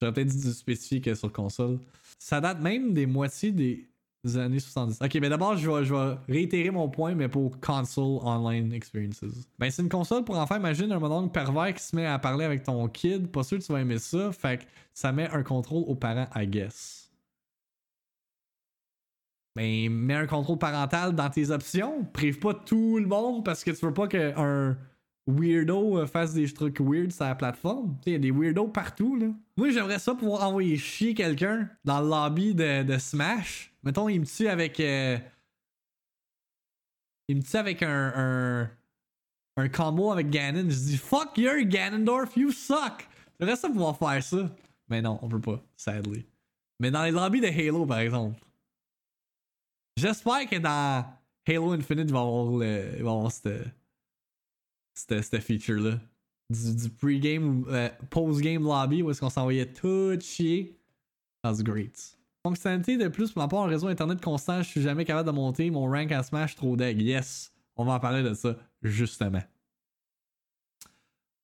J'aurais peut-être dû spécifier que sur console. Ça date même des moitiés des années 70. Ok, mais d'abord, je vais, je vais réitérer mon point, mais pour console online experiences. Ben, c'est une console pour enfants. Imagine un mononcle pervers qui se met à parler avec ton kid. Pas sûr que tu vas aimer ça. Fait que ça met un contrôle aux parents, I guess. Mais mets un contrôle parental dans tes options. Prive pas tout le monde parce que tu veux pas qu'un weirdo fasse des trucs weird sur la plateforme. Il y a des weirdos partout. Là. Moi, j'aimerais ça pouvoir envoyer chier quelqu'un dans le lobby de, Smash. Mettons, il me tue avec. Euh... Il me tue avec un, un, un. combo avec Ganon. Je dis Fuck you, Ganondorf, you suck. J'aimerais ça pouvoir faire ça. Mais non, on peut pas, sadly. Mais dans les lobbies de Halo, par exemple. J'espère que dans Halo Infinite, il va y avoir, le, va avoir cette, feature-là. Du, du pre-game, euh, post-game lobby où est-ce qu'on s'envoyait tout chier. That's great. Fonctionnalité de plus, pour ma part, un réseau internet constant, je suis jamais capable de monter mon rank à Smash trop deg. Yes, on va en parler de ça, justement.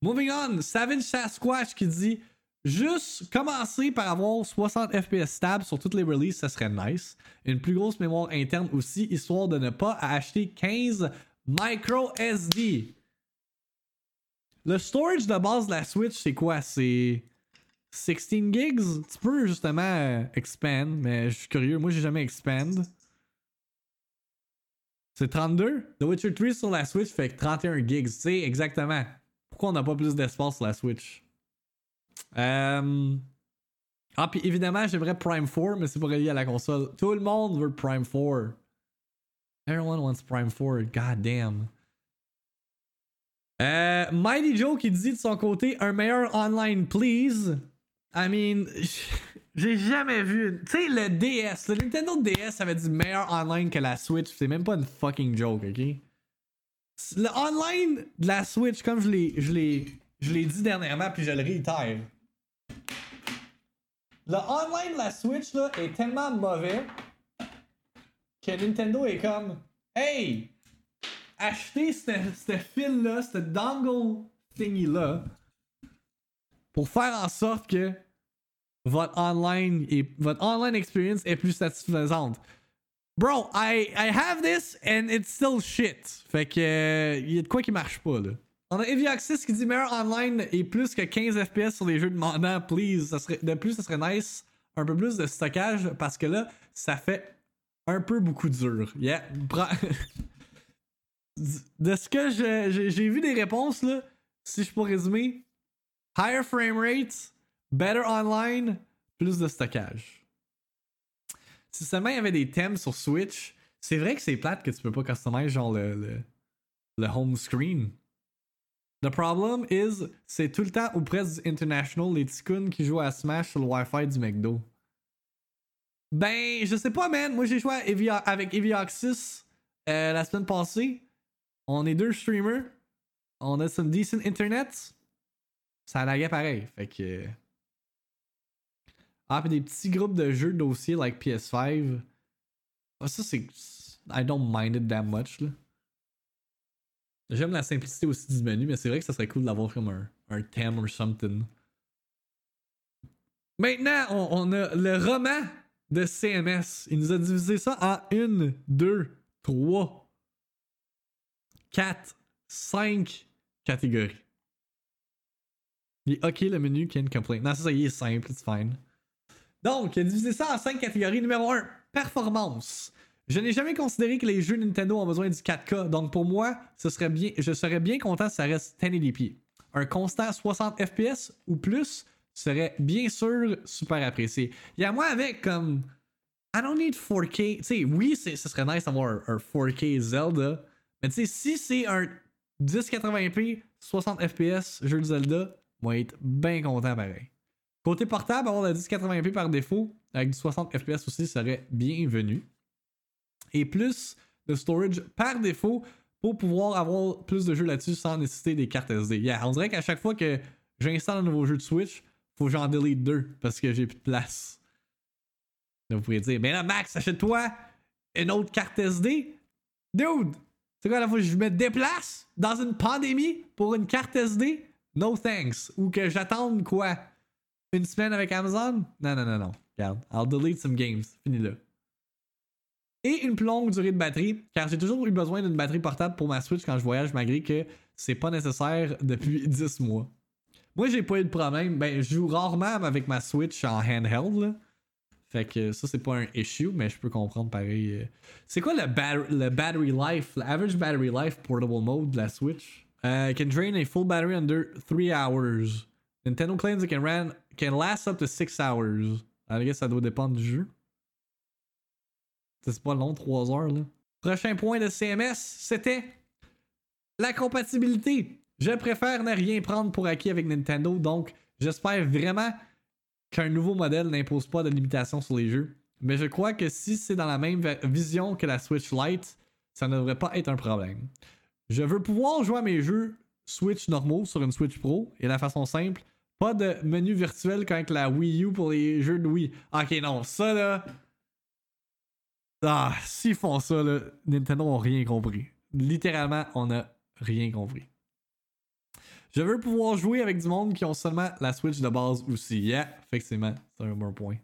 Moving on, Savage Sasquatch qui dit Juste commencer par avoir 60 FPS stable sur toutes les releases, ça serait nice. Une plus grosse mémoire interne aussi, histoire de ne pas acheter 15 micro SD. Le storage de base de la Switch, c'est quoi? C'est 16 gigs? Tu peux justement expand, mais je suis curieux. Moi, j'ai jamais expand. C'est 32? The Witcher 3 sur la Switch fait 31 gigs. Sais, exactement. Pourquoi on n'a pas plus d'espace sur la Switch? Euh... Ah, puis évidemment, j'aimerais Prime 4, mais c'est pas relié à la console. Tout le monde veut Prime 4. Everyone wants Prime 4, god damn. Euh, Mighty Joe qui dit de son côté un meilleur online, please. I mean, j'ai jamais vu. Tu sais, le DS, le Nintendo DS avait du meilleur online que la Switch. C'est même pas une fucking joke, ok? Le online de la Switch, comme je l'ai, je l'ai, dit dernièrement, puis je le réitère. Le online de la Switch là, est tellement mauvais que Nintendo est comme Hey! Achetez ce fil-là, ce dongle thingy-là, pour faire en sorte que votre online, et, votre online experience est plus satisfaisante. Bro, I, I have this and it's still shit. Fait que, il euh, y a de quoi qui marche pas, là. On a Evioxis qui dit meilleur online et plus que 15 FPS sur les jeux demandants, please. Ça serait, de plus, ça serait nice. Un peu plus de stockage parce que là, ça fait un peu beaucoup dur. Yeah. de ce que j'ai vu des réponses, là, si je peux résumer, higher frame rate, better online, plus de stockage. Si seulement il y avait des thèmes sur Switch, c'est vrai que c'est plate que tu peux pas customiser genre le home screen. The problem is, c'est tout le temps ou presque international les ticounes qui jouent à Smash sur le Wi-Fi du McDo. Ben, je sais pas, man. Moi, j'ai joué avec Evioxis euh, la semaine passée. On est deux streamers. On a some decent internet. Ça laguait pareil. Fait que. Ah, puis des petits groupes de jeux dossiers like PS5. Ah, ça, c'est. I don't mind it that much, là. J'aime la simplicité aussi du menu, mais c'est vrai que ça serait cool d'avoir comme un, un thème or something. Maintenant, on, a le roman de CMS. Il nous a divisé ça en une, deux, trois, quatre, cinq catégories. Il est OK le menu can complain. Non, ça, ça y est simple, it's fine. Donc, il a divisé ça en cinq catégories. Numéro 1, performance. Je n'ai jamais considéré que les jeux Nintendo ont besoin du 4K, donc pour moi, ce serait bien, je serais bien content si ça reste 1080p. Un constant 60 FPS ou plus serait bien sûr super apprécié. Il y a moi avec comme I don't need 4K. Tu sais, oui, ce serait nice d'avoir un, 4K Zelda, mais tu sais, si c'est un 1080p 60 FPS jeu de Zelda, moi être bien content pareil. Côté portable, avoir le 1080p par défaut avec du 60 FPS aussi serait bienvenu et plus de storage par défaut pour pouvoir avoir plus de jeux là-dessus sans nécessiter des cartes SD. Yeah, on dirait qu'à chaque fois que j'installe un nouveau jeu de Switch, faut que j'en delete deux parce que j'ai plus de place. Vous pourriez dire, mais là, Max, achète-toi une autre carte SD. Dude, C'est quoi la fois que je me déplace dans une pandémie pour une carte SD? No thanks. Ou que j'attende quoi? Une semaine avec Amazon? Non, non, non, non. Regarde, I'll delete some games. Fini là. Et une plus longue durée de batterie, car j'ai toujours eu besoin d'une batterie portable pour ma Switch quand je voyage, malgré que c'est pas nécessaire depuis 10 mois. Moi, j'ai pas eu de problème. Ben, je joue rarement avec ma Switch en handheld. Là. Fait que ça, c'est pas un issue, mais je peux comprendre pareil. euh. C'est quoi le, le battery life, l'average battery life portable mode de la Switch? Uh, can drain a full battery under 3 hours. Nintendo claims it can, ran, can last up to 6 hours. I guess ça doit dépendre du jeu. C'est pas long, 3 heures là. Prochain point de CMS, c'était la compatibilité. Je préfère ne rien prendre pour acquis avec Nintendo, donc j'espère vraiment qu'un nouveau modèle n'impose pas de limitation sur les jeux. Mais je crois que si c'est dans la même vision que la Switch Lite, ça ne devrait pas être un problème. Je veux pouvoir jouer à mes jeux Switch normaux sur une Switch Pro et la façon simple, pas de menu virtuel comme avec la Wii U pour les jeux de Wii. Ok, non, ça là. Ah, s'ils font ça, Nintendo n'a rien compris. Littéralement, on n'a rien compris. Je veux pouvoir jouer avec du monde qui ont seulement la Switch de base aussi. Yeah, effectivement, c'est un bon point.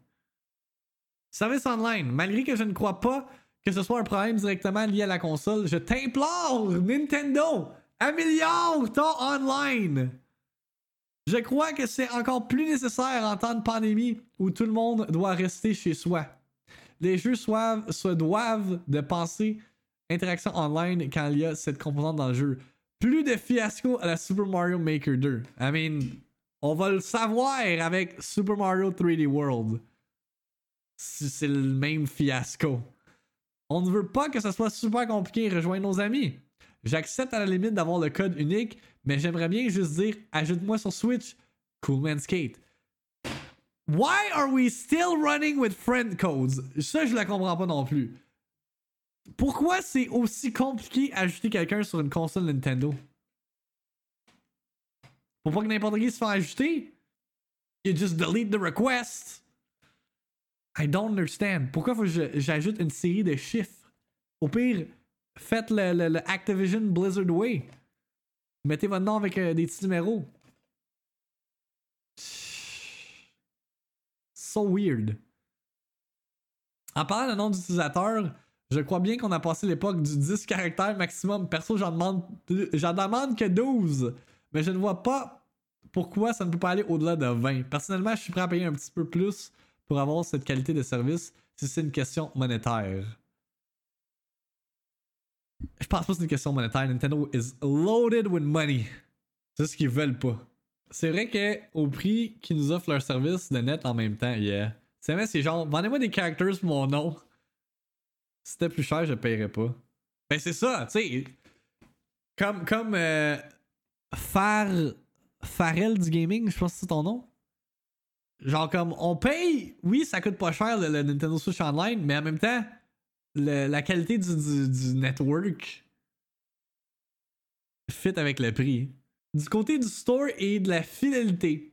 Service online. Malgré que je ne crois pas que ce soit un problème directement lié à la console, je t'implore, Nintendo, améliore ton online. Je crois que c'est encore plus nécessaire en temps de pandémie où tout le monde doit rester chez soi. Les jeux se doivent de penser interaction online quand il y a cette composante dans le jeu. Plus de fiasco à la Super Mario Maker 2. I mean, on va le savoir avec Super Mario 3D World. C'est le même fiasco. On ne veut pas que ça soit super compliqué de rejoindre nos amis. J'accepte à la limite d'avoir le code unique, mais j'aimerais bien juste dire ajoute-moi sur Switch, Cool Man Skate. Why are we still running with friend codes? Ça, je la comprends pas non plus. Pourquoi c'est aussi compliqué ajouter quelqu'un sur une console Nintendo? Pour pas que n'importe qui se fasse ajouter? You just delete the request. I don't understand. Pourquoi faut que j'ajoute une série de chiffres? Au pire, faites le Activision Blizzard Way. Mettez votre nom avec euh, des petits numéros. So weird. En parlant de nom d'utilisateur, je crois bien qu'on a passé l'époque du 10 caractères maximum. Perso, j'en demande, j'en demande que 12. Mais je ne vois pas pourquoi ça ne peut pas aller au-delà de 20. Personnellement, je suis prêt à payer un petit peu plus pour avoir cette qualité de service si c'est une question monétaire. Je pense pas que c'est une question monétaire. Nintendo is loaded with money. C'est ce qu'ils veulent pas. C'est vrai que au prix qu'ils nous offrent leur service de net en même temps, yeah. C'est vrai, c'est genre, vendez-moi des characters pour mon nom. Si c'était plus cher, je paierais pas. Ben c'est ça, tu sais. Comme, comme euh, Far... Du gaming, je pense que c'est ton nom. Genre comme, on paye, oui, ça coûte pas cher le, Nintendo Switch Online, mais en même temps, la qualité du, du, du network fit avec le prix. Du côté du store et de la fidélité,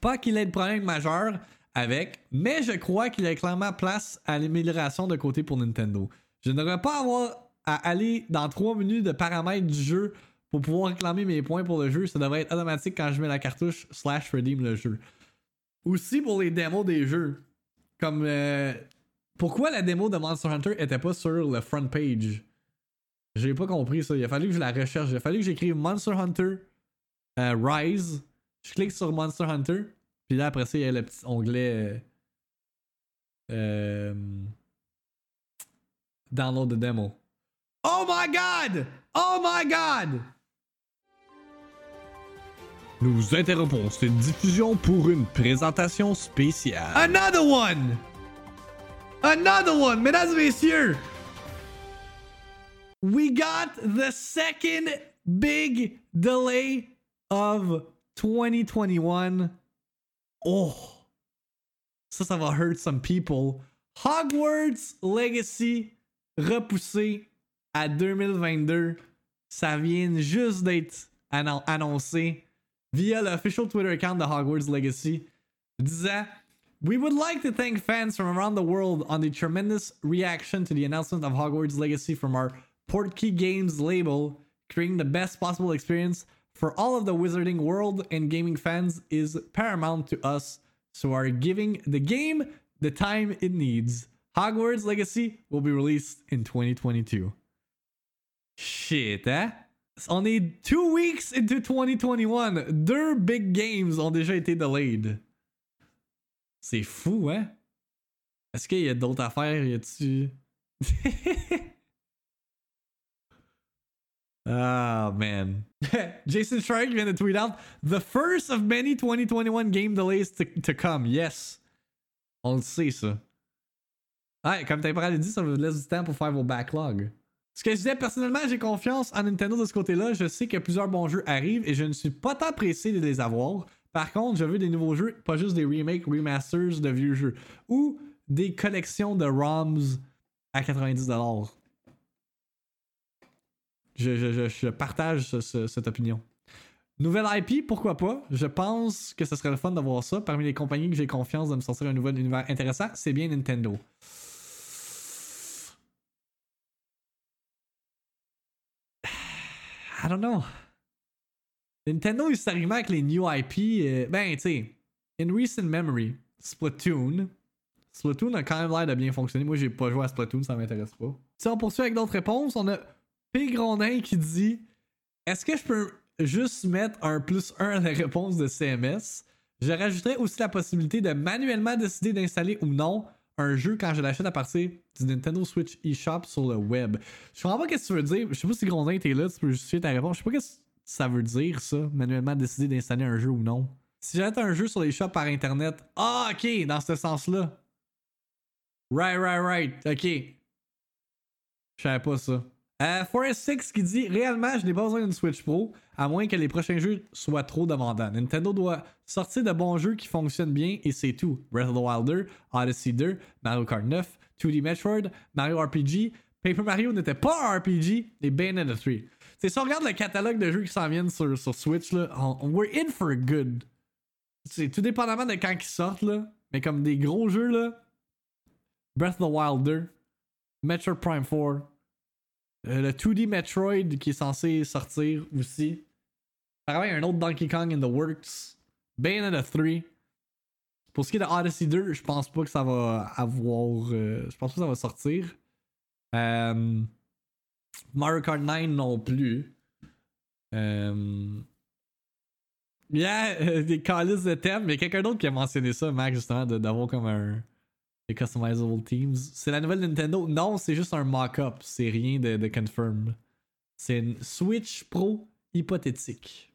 pas qu'il ait de problème majeur avec, mais je crois qu'il a clairement place à l'amélioration de côté pour Nintendo. Je ne devrais pas avoir à aller dans trois menus de paramètres du jeu pour pouvoir réclamer mes points pour le jeu. Ça devrait être automatique quand je mets la cartouche slash redeem le jeu. Aussi pour les démos des jeux. Comme euh, pourquoi la démo de Monster Hunter était pas sur le front page? J'ai pas compris ça. Il a fallu que je la recherche. Il a fallu que j'écrive Monster Hunter euh, Rise. Je clique sur Monster Hunter. Puis là, après ça, il y a le petit onglet. euh, euh, download the demo. Oh my god! Oh my god! Nous interrompons cette diffusion pour une présentation spéciale. Another one! Another one, mesdames et messieurs! We got the second big delay of 2021. Oh! Ça, ça va hurt some people. Hogwarts Legacy repoussé à 2022. Ça vient juste d'être annon- annoncé via l'official Twitter account de Hogwarts Legacy, disant We would like to thank fans from around the world on the tremendous reaction to the announcement of Hogwarts Legacy from our Portkey Games label, creating the best possible experience for all of the wizarding world and gaming fans is paramount to us, so are giving the game the time it needs. Hogwarts Legacy will be released in 2022. Shit, eh? hein? On est two weeks into 2021. Deux big games ont déjà été delayed. C'est fou, hein? Est-ce qu'il y a d'autres affaires? Y a-tu. Ah, man. Jason Shrike vient de tweet out The first of many 2021 game delays to, to come. Yes. On le sait, ça. Ouais, comme t'as dit, ça vous laisse du temps pour faire vos backlogs. Ce que je disais, personnellement, j'ai confiance en Nintendo de ce côté-là. Je sais que plusieurs bons jeux arrivent et je ne suis pas tant pressé de les avoir. Par contre, je veux des nouveaux jeux, pas juste des remakes, remasters de vieux jeux. Ou des collections de ROMs à 90$. Je, je, je partage cette opinion. Nouvelle IP, pourquoi pas? Je pense que ce serait le fun d'avoir ça. Parmi les compagnies que j'ai confiance de me sortir un nouvel univers intéressant, c'est bien Nintendo. I don't know. Nintendo, historiquement, avec les new IP, euh, ben, tu sais, in recent memory, Splatoon. Splatoon a quand même l'air de bien fonctionner. Moi, j'ai pas joué à Splatoon, ça m'intéresse pas. Si on poursuit avec d'autres réponses, on a P. Grondin qui dit Est-ce que je peux juste mettre un plus 1 à la réponse de CMS Je rajouterais aussi la possibilité de manuellement décider d'installer ou non un jeu quand je l'achète à partir du Nintendo Switch eShop sur le web. Je comprends pas ce que tu veux dire. Je sais pas si Grondin était là, tu peux justifier ta réponse. Je sais pas ce que ça veut dire, ça, manuellement décider d'installer un jeu ou non. Si j'achète un jeu sur les shops par internet, ah, ok, dans ce sens-là. Right, right, right, ok. Je savais pas ça. Euh, Forest6 qui dit Réellement, je n'ai pas besoin d'une Switch Pro, à moins que les prochains jeux soient trop demandants. Nintendo doit sortir de bons jeux qui fonctionnent bien et c'est tout. Breath of the Wilder, Odyssey 2, Mario Kart 9, 2D Metroid, Mario RPG, Paper Mario n'était pas un RPG et Bayonetta 3. C'est si on regarde le catalogue de jeux qui s'en viennent sur, sur Switch, là, on, we're in for a good. C'est tout dépendamment de quand ils sortent, là, mais comme des gros jeux, là, Breath of the Wilder, Metro Prime 4, euh, le 2D Metroid qui est censé sortir aussi. Apparemment, il y a un autre Donkey Kong in the works. Bayonetta 3. Pour ce qui est de Odyssey 2, je pense pas que ça va avoir. Euh, je pense pas que ça va sortir. Euh, Mario Kart 9 non plus. Euh, yeah, des calices de thème. Mais quelqu'un d'autre qui a mentionné ça, Max, justement, d'avoir comme un les customizable teams. C'est la nouvelle Nintendo. Non, c'est juste un mock-up. C'est rien de, de. C'est une Switch Pro hypothétique.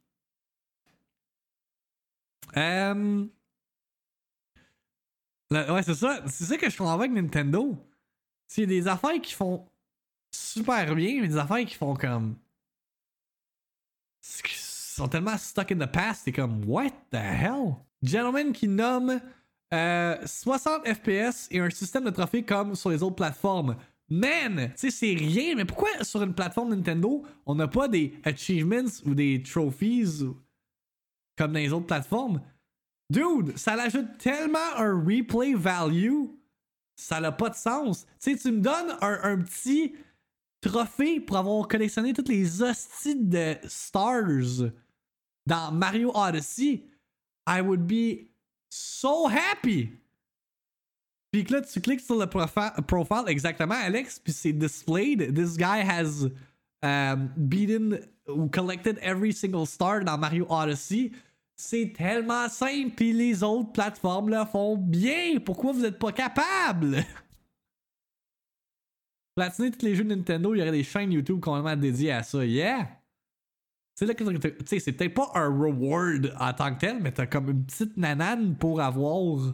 Euh... Ouais, c'est ça. C'est ça que je comprends avec Nintendo. C'est des affaires qui font super bien, mais des affaires qui font comme. sont tellement stuck in the past, c'est comme, what the hell? Gentleman qui nomme 60 euh, FPS et un système de trophées comme sur les autres plateformes. Man, tu sais, c'est rien, mais pourquoi sur une plateforme Nintendo, on n'a pas des achievements ou des trophies comme dans les autres plateformes? Dude, ça l'ajoute tellement un replay value, ça n'a pas de sens. Tu sais, tu me donnes un, petit trophée pour avoir collectionné toutes les hosties de stars dans Mario Odyssey. I would be so happy. Puis que là, tu cliques sur le profile, exactement, Alex, puis c'est displayed. This guy has um, beaten ou collected every single star dans Mario Odyssey. C'est tellement simple, puis les autres plateformes le font bien. Pourquoi vous n'êtes pas capable? Platiner tous les jeux de Nintendo, il y aurait des chaînes YouTube complètement dédiées à ça. Yeah! Tu sais, c'est peut-être pas un reward en tant que tel, mais t'as comme une petite nanane pour avoir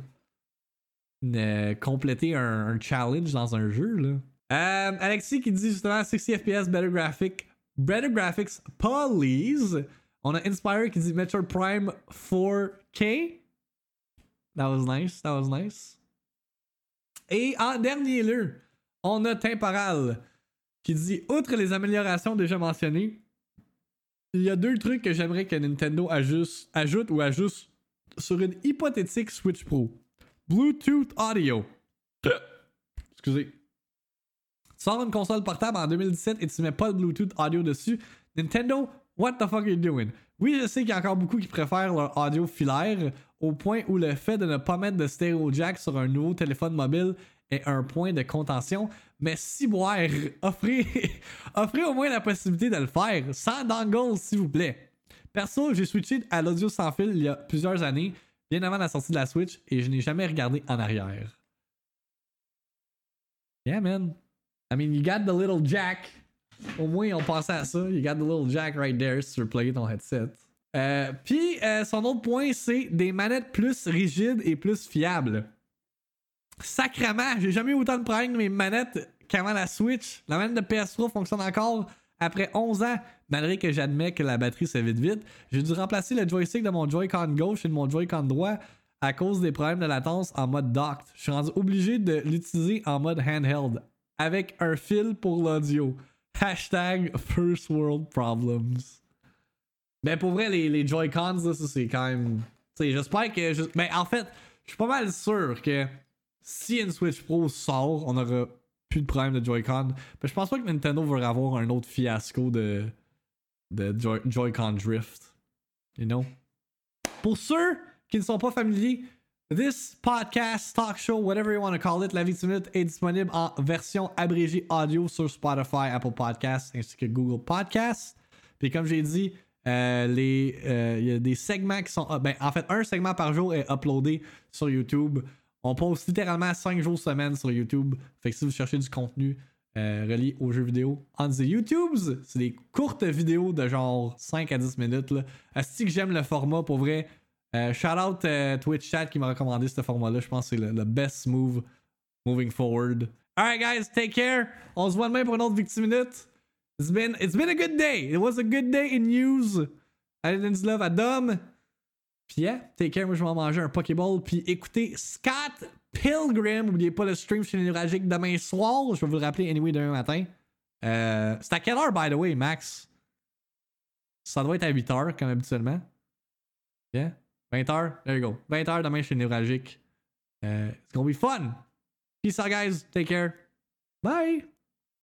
euh, complété un, challenge dans un jeu, là. Euh, Alexis qui dit justement 60 FPS, better graphic, better graphics, please. On a Inspire qui dit Metro Prime 4K. That was nice, that was nice. Et en dernier lieu, on a Temporal qui dit Outre les améliorations déjà mentionnées, il y a deux trucs que j'aimerais que Nintendo ajoute, ou ajuste sur une hypothétique Switch Pro. Bluetooth Audio. Excusez. Tu sors une console portable en 2017 et tu mets pas de Bluetooth audio dessus. Nintendo, what the fuck are you doing? Oui, je sais qu'il y a encore beaucoup qui préfèrent leur audio filaire au point où le fait de ne pas mettre de stereo jack sur un nouveau téléphone mobile est un point de contention. Mais si boire, offrez, offrez au moins la possibilité de le faire sans dongle, s'il vous plaît. Perso, j'ai switché à l'audio sans fil il y a plusieurs années, bien avant la sortie de la Switch, et je n'ai jamais regardé en arrière. Yeah, man. I mean, you got the little jack. Au moins, on pensait à ça. You got the little jack right there si tu veux plugger ton headset. Euh, Puis, euh, son autre point, c'est des manettes plus rigides et plus fiables. Sacrement, j'ai jamais eu autant de problèmes avec mes manettes qu'avant la Switch. La manette de PS3 fonctionne encore après 11 ans, malgré que j'admets que la batterie se vite. J'ai dû remplacer le joystick de mon Joy-Con gauche et de mon Joy-Con droit à cause des problèmes de latence en mode docked. Je suis rendu obligé de l'utiliser en mode handheld avec un fil pour l'audio. Hashtag First World Problems. Mais pour vrai, les, Joy-Cons, ça, c'est quand même. J'espère que. Mais en fait, je suis pas mal sûr que si une Switch Pro sort, on aura plus de problème de Joy-Con. Mais je pense pas que Nintendo va avoir un autre fiasco de, de Joy- Joy-Con Drift. You know? Pour ceux qui ne sont pas familiers, this podcast, talk show, whatever you want to call it, La Vie est disponible en version abrégée audio sur Spotify, Apple Podcasts ainsi que Google Podcasts. Puis comme j'ai dit, euh, euh, il y a des segments qui sont. Ben, en fait, un segment par jour est uploadé sur YouTube. On poste littéralement 5 jours semaine sur YouTube. Fait que si vous cherchez du contenu euh, relié aux jeux vidéo on the YouTubes, c'est des courtes vidéos de genre 5 à 10 minutes. Asti que j'aime le format pour vrai. Euh, shout out euh, Twitch Chat qui m'a recommandé ce format-là. Je pense que c'est le, best move moving forward. Alright guys, take care. On se voit demain pour une autre Victime Minute. It's been, it's been a good day. It was a good day in news. Allez, love à Dom. Puis yeah, take care, moi je vais manger un Pokéball. Puis écoutez Scott Pilgrim. N'oubliez pas le stream chez Néuragique demain soir. Je vais vous le rappeler anyway demain matin. Euh, c'est à quelle heure, by the way, Max? Ça doit être à 8h, comme habituellement. Yeah? 20h? There you go. 20h demain chez Néuragique. Euh, it's gonna be fun. Peace out, guys. Take care. Bye.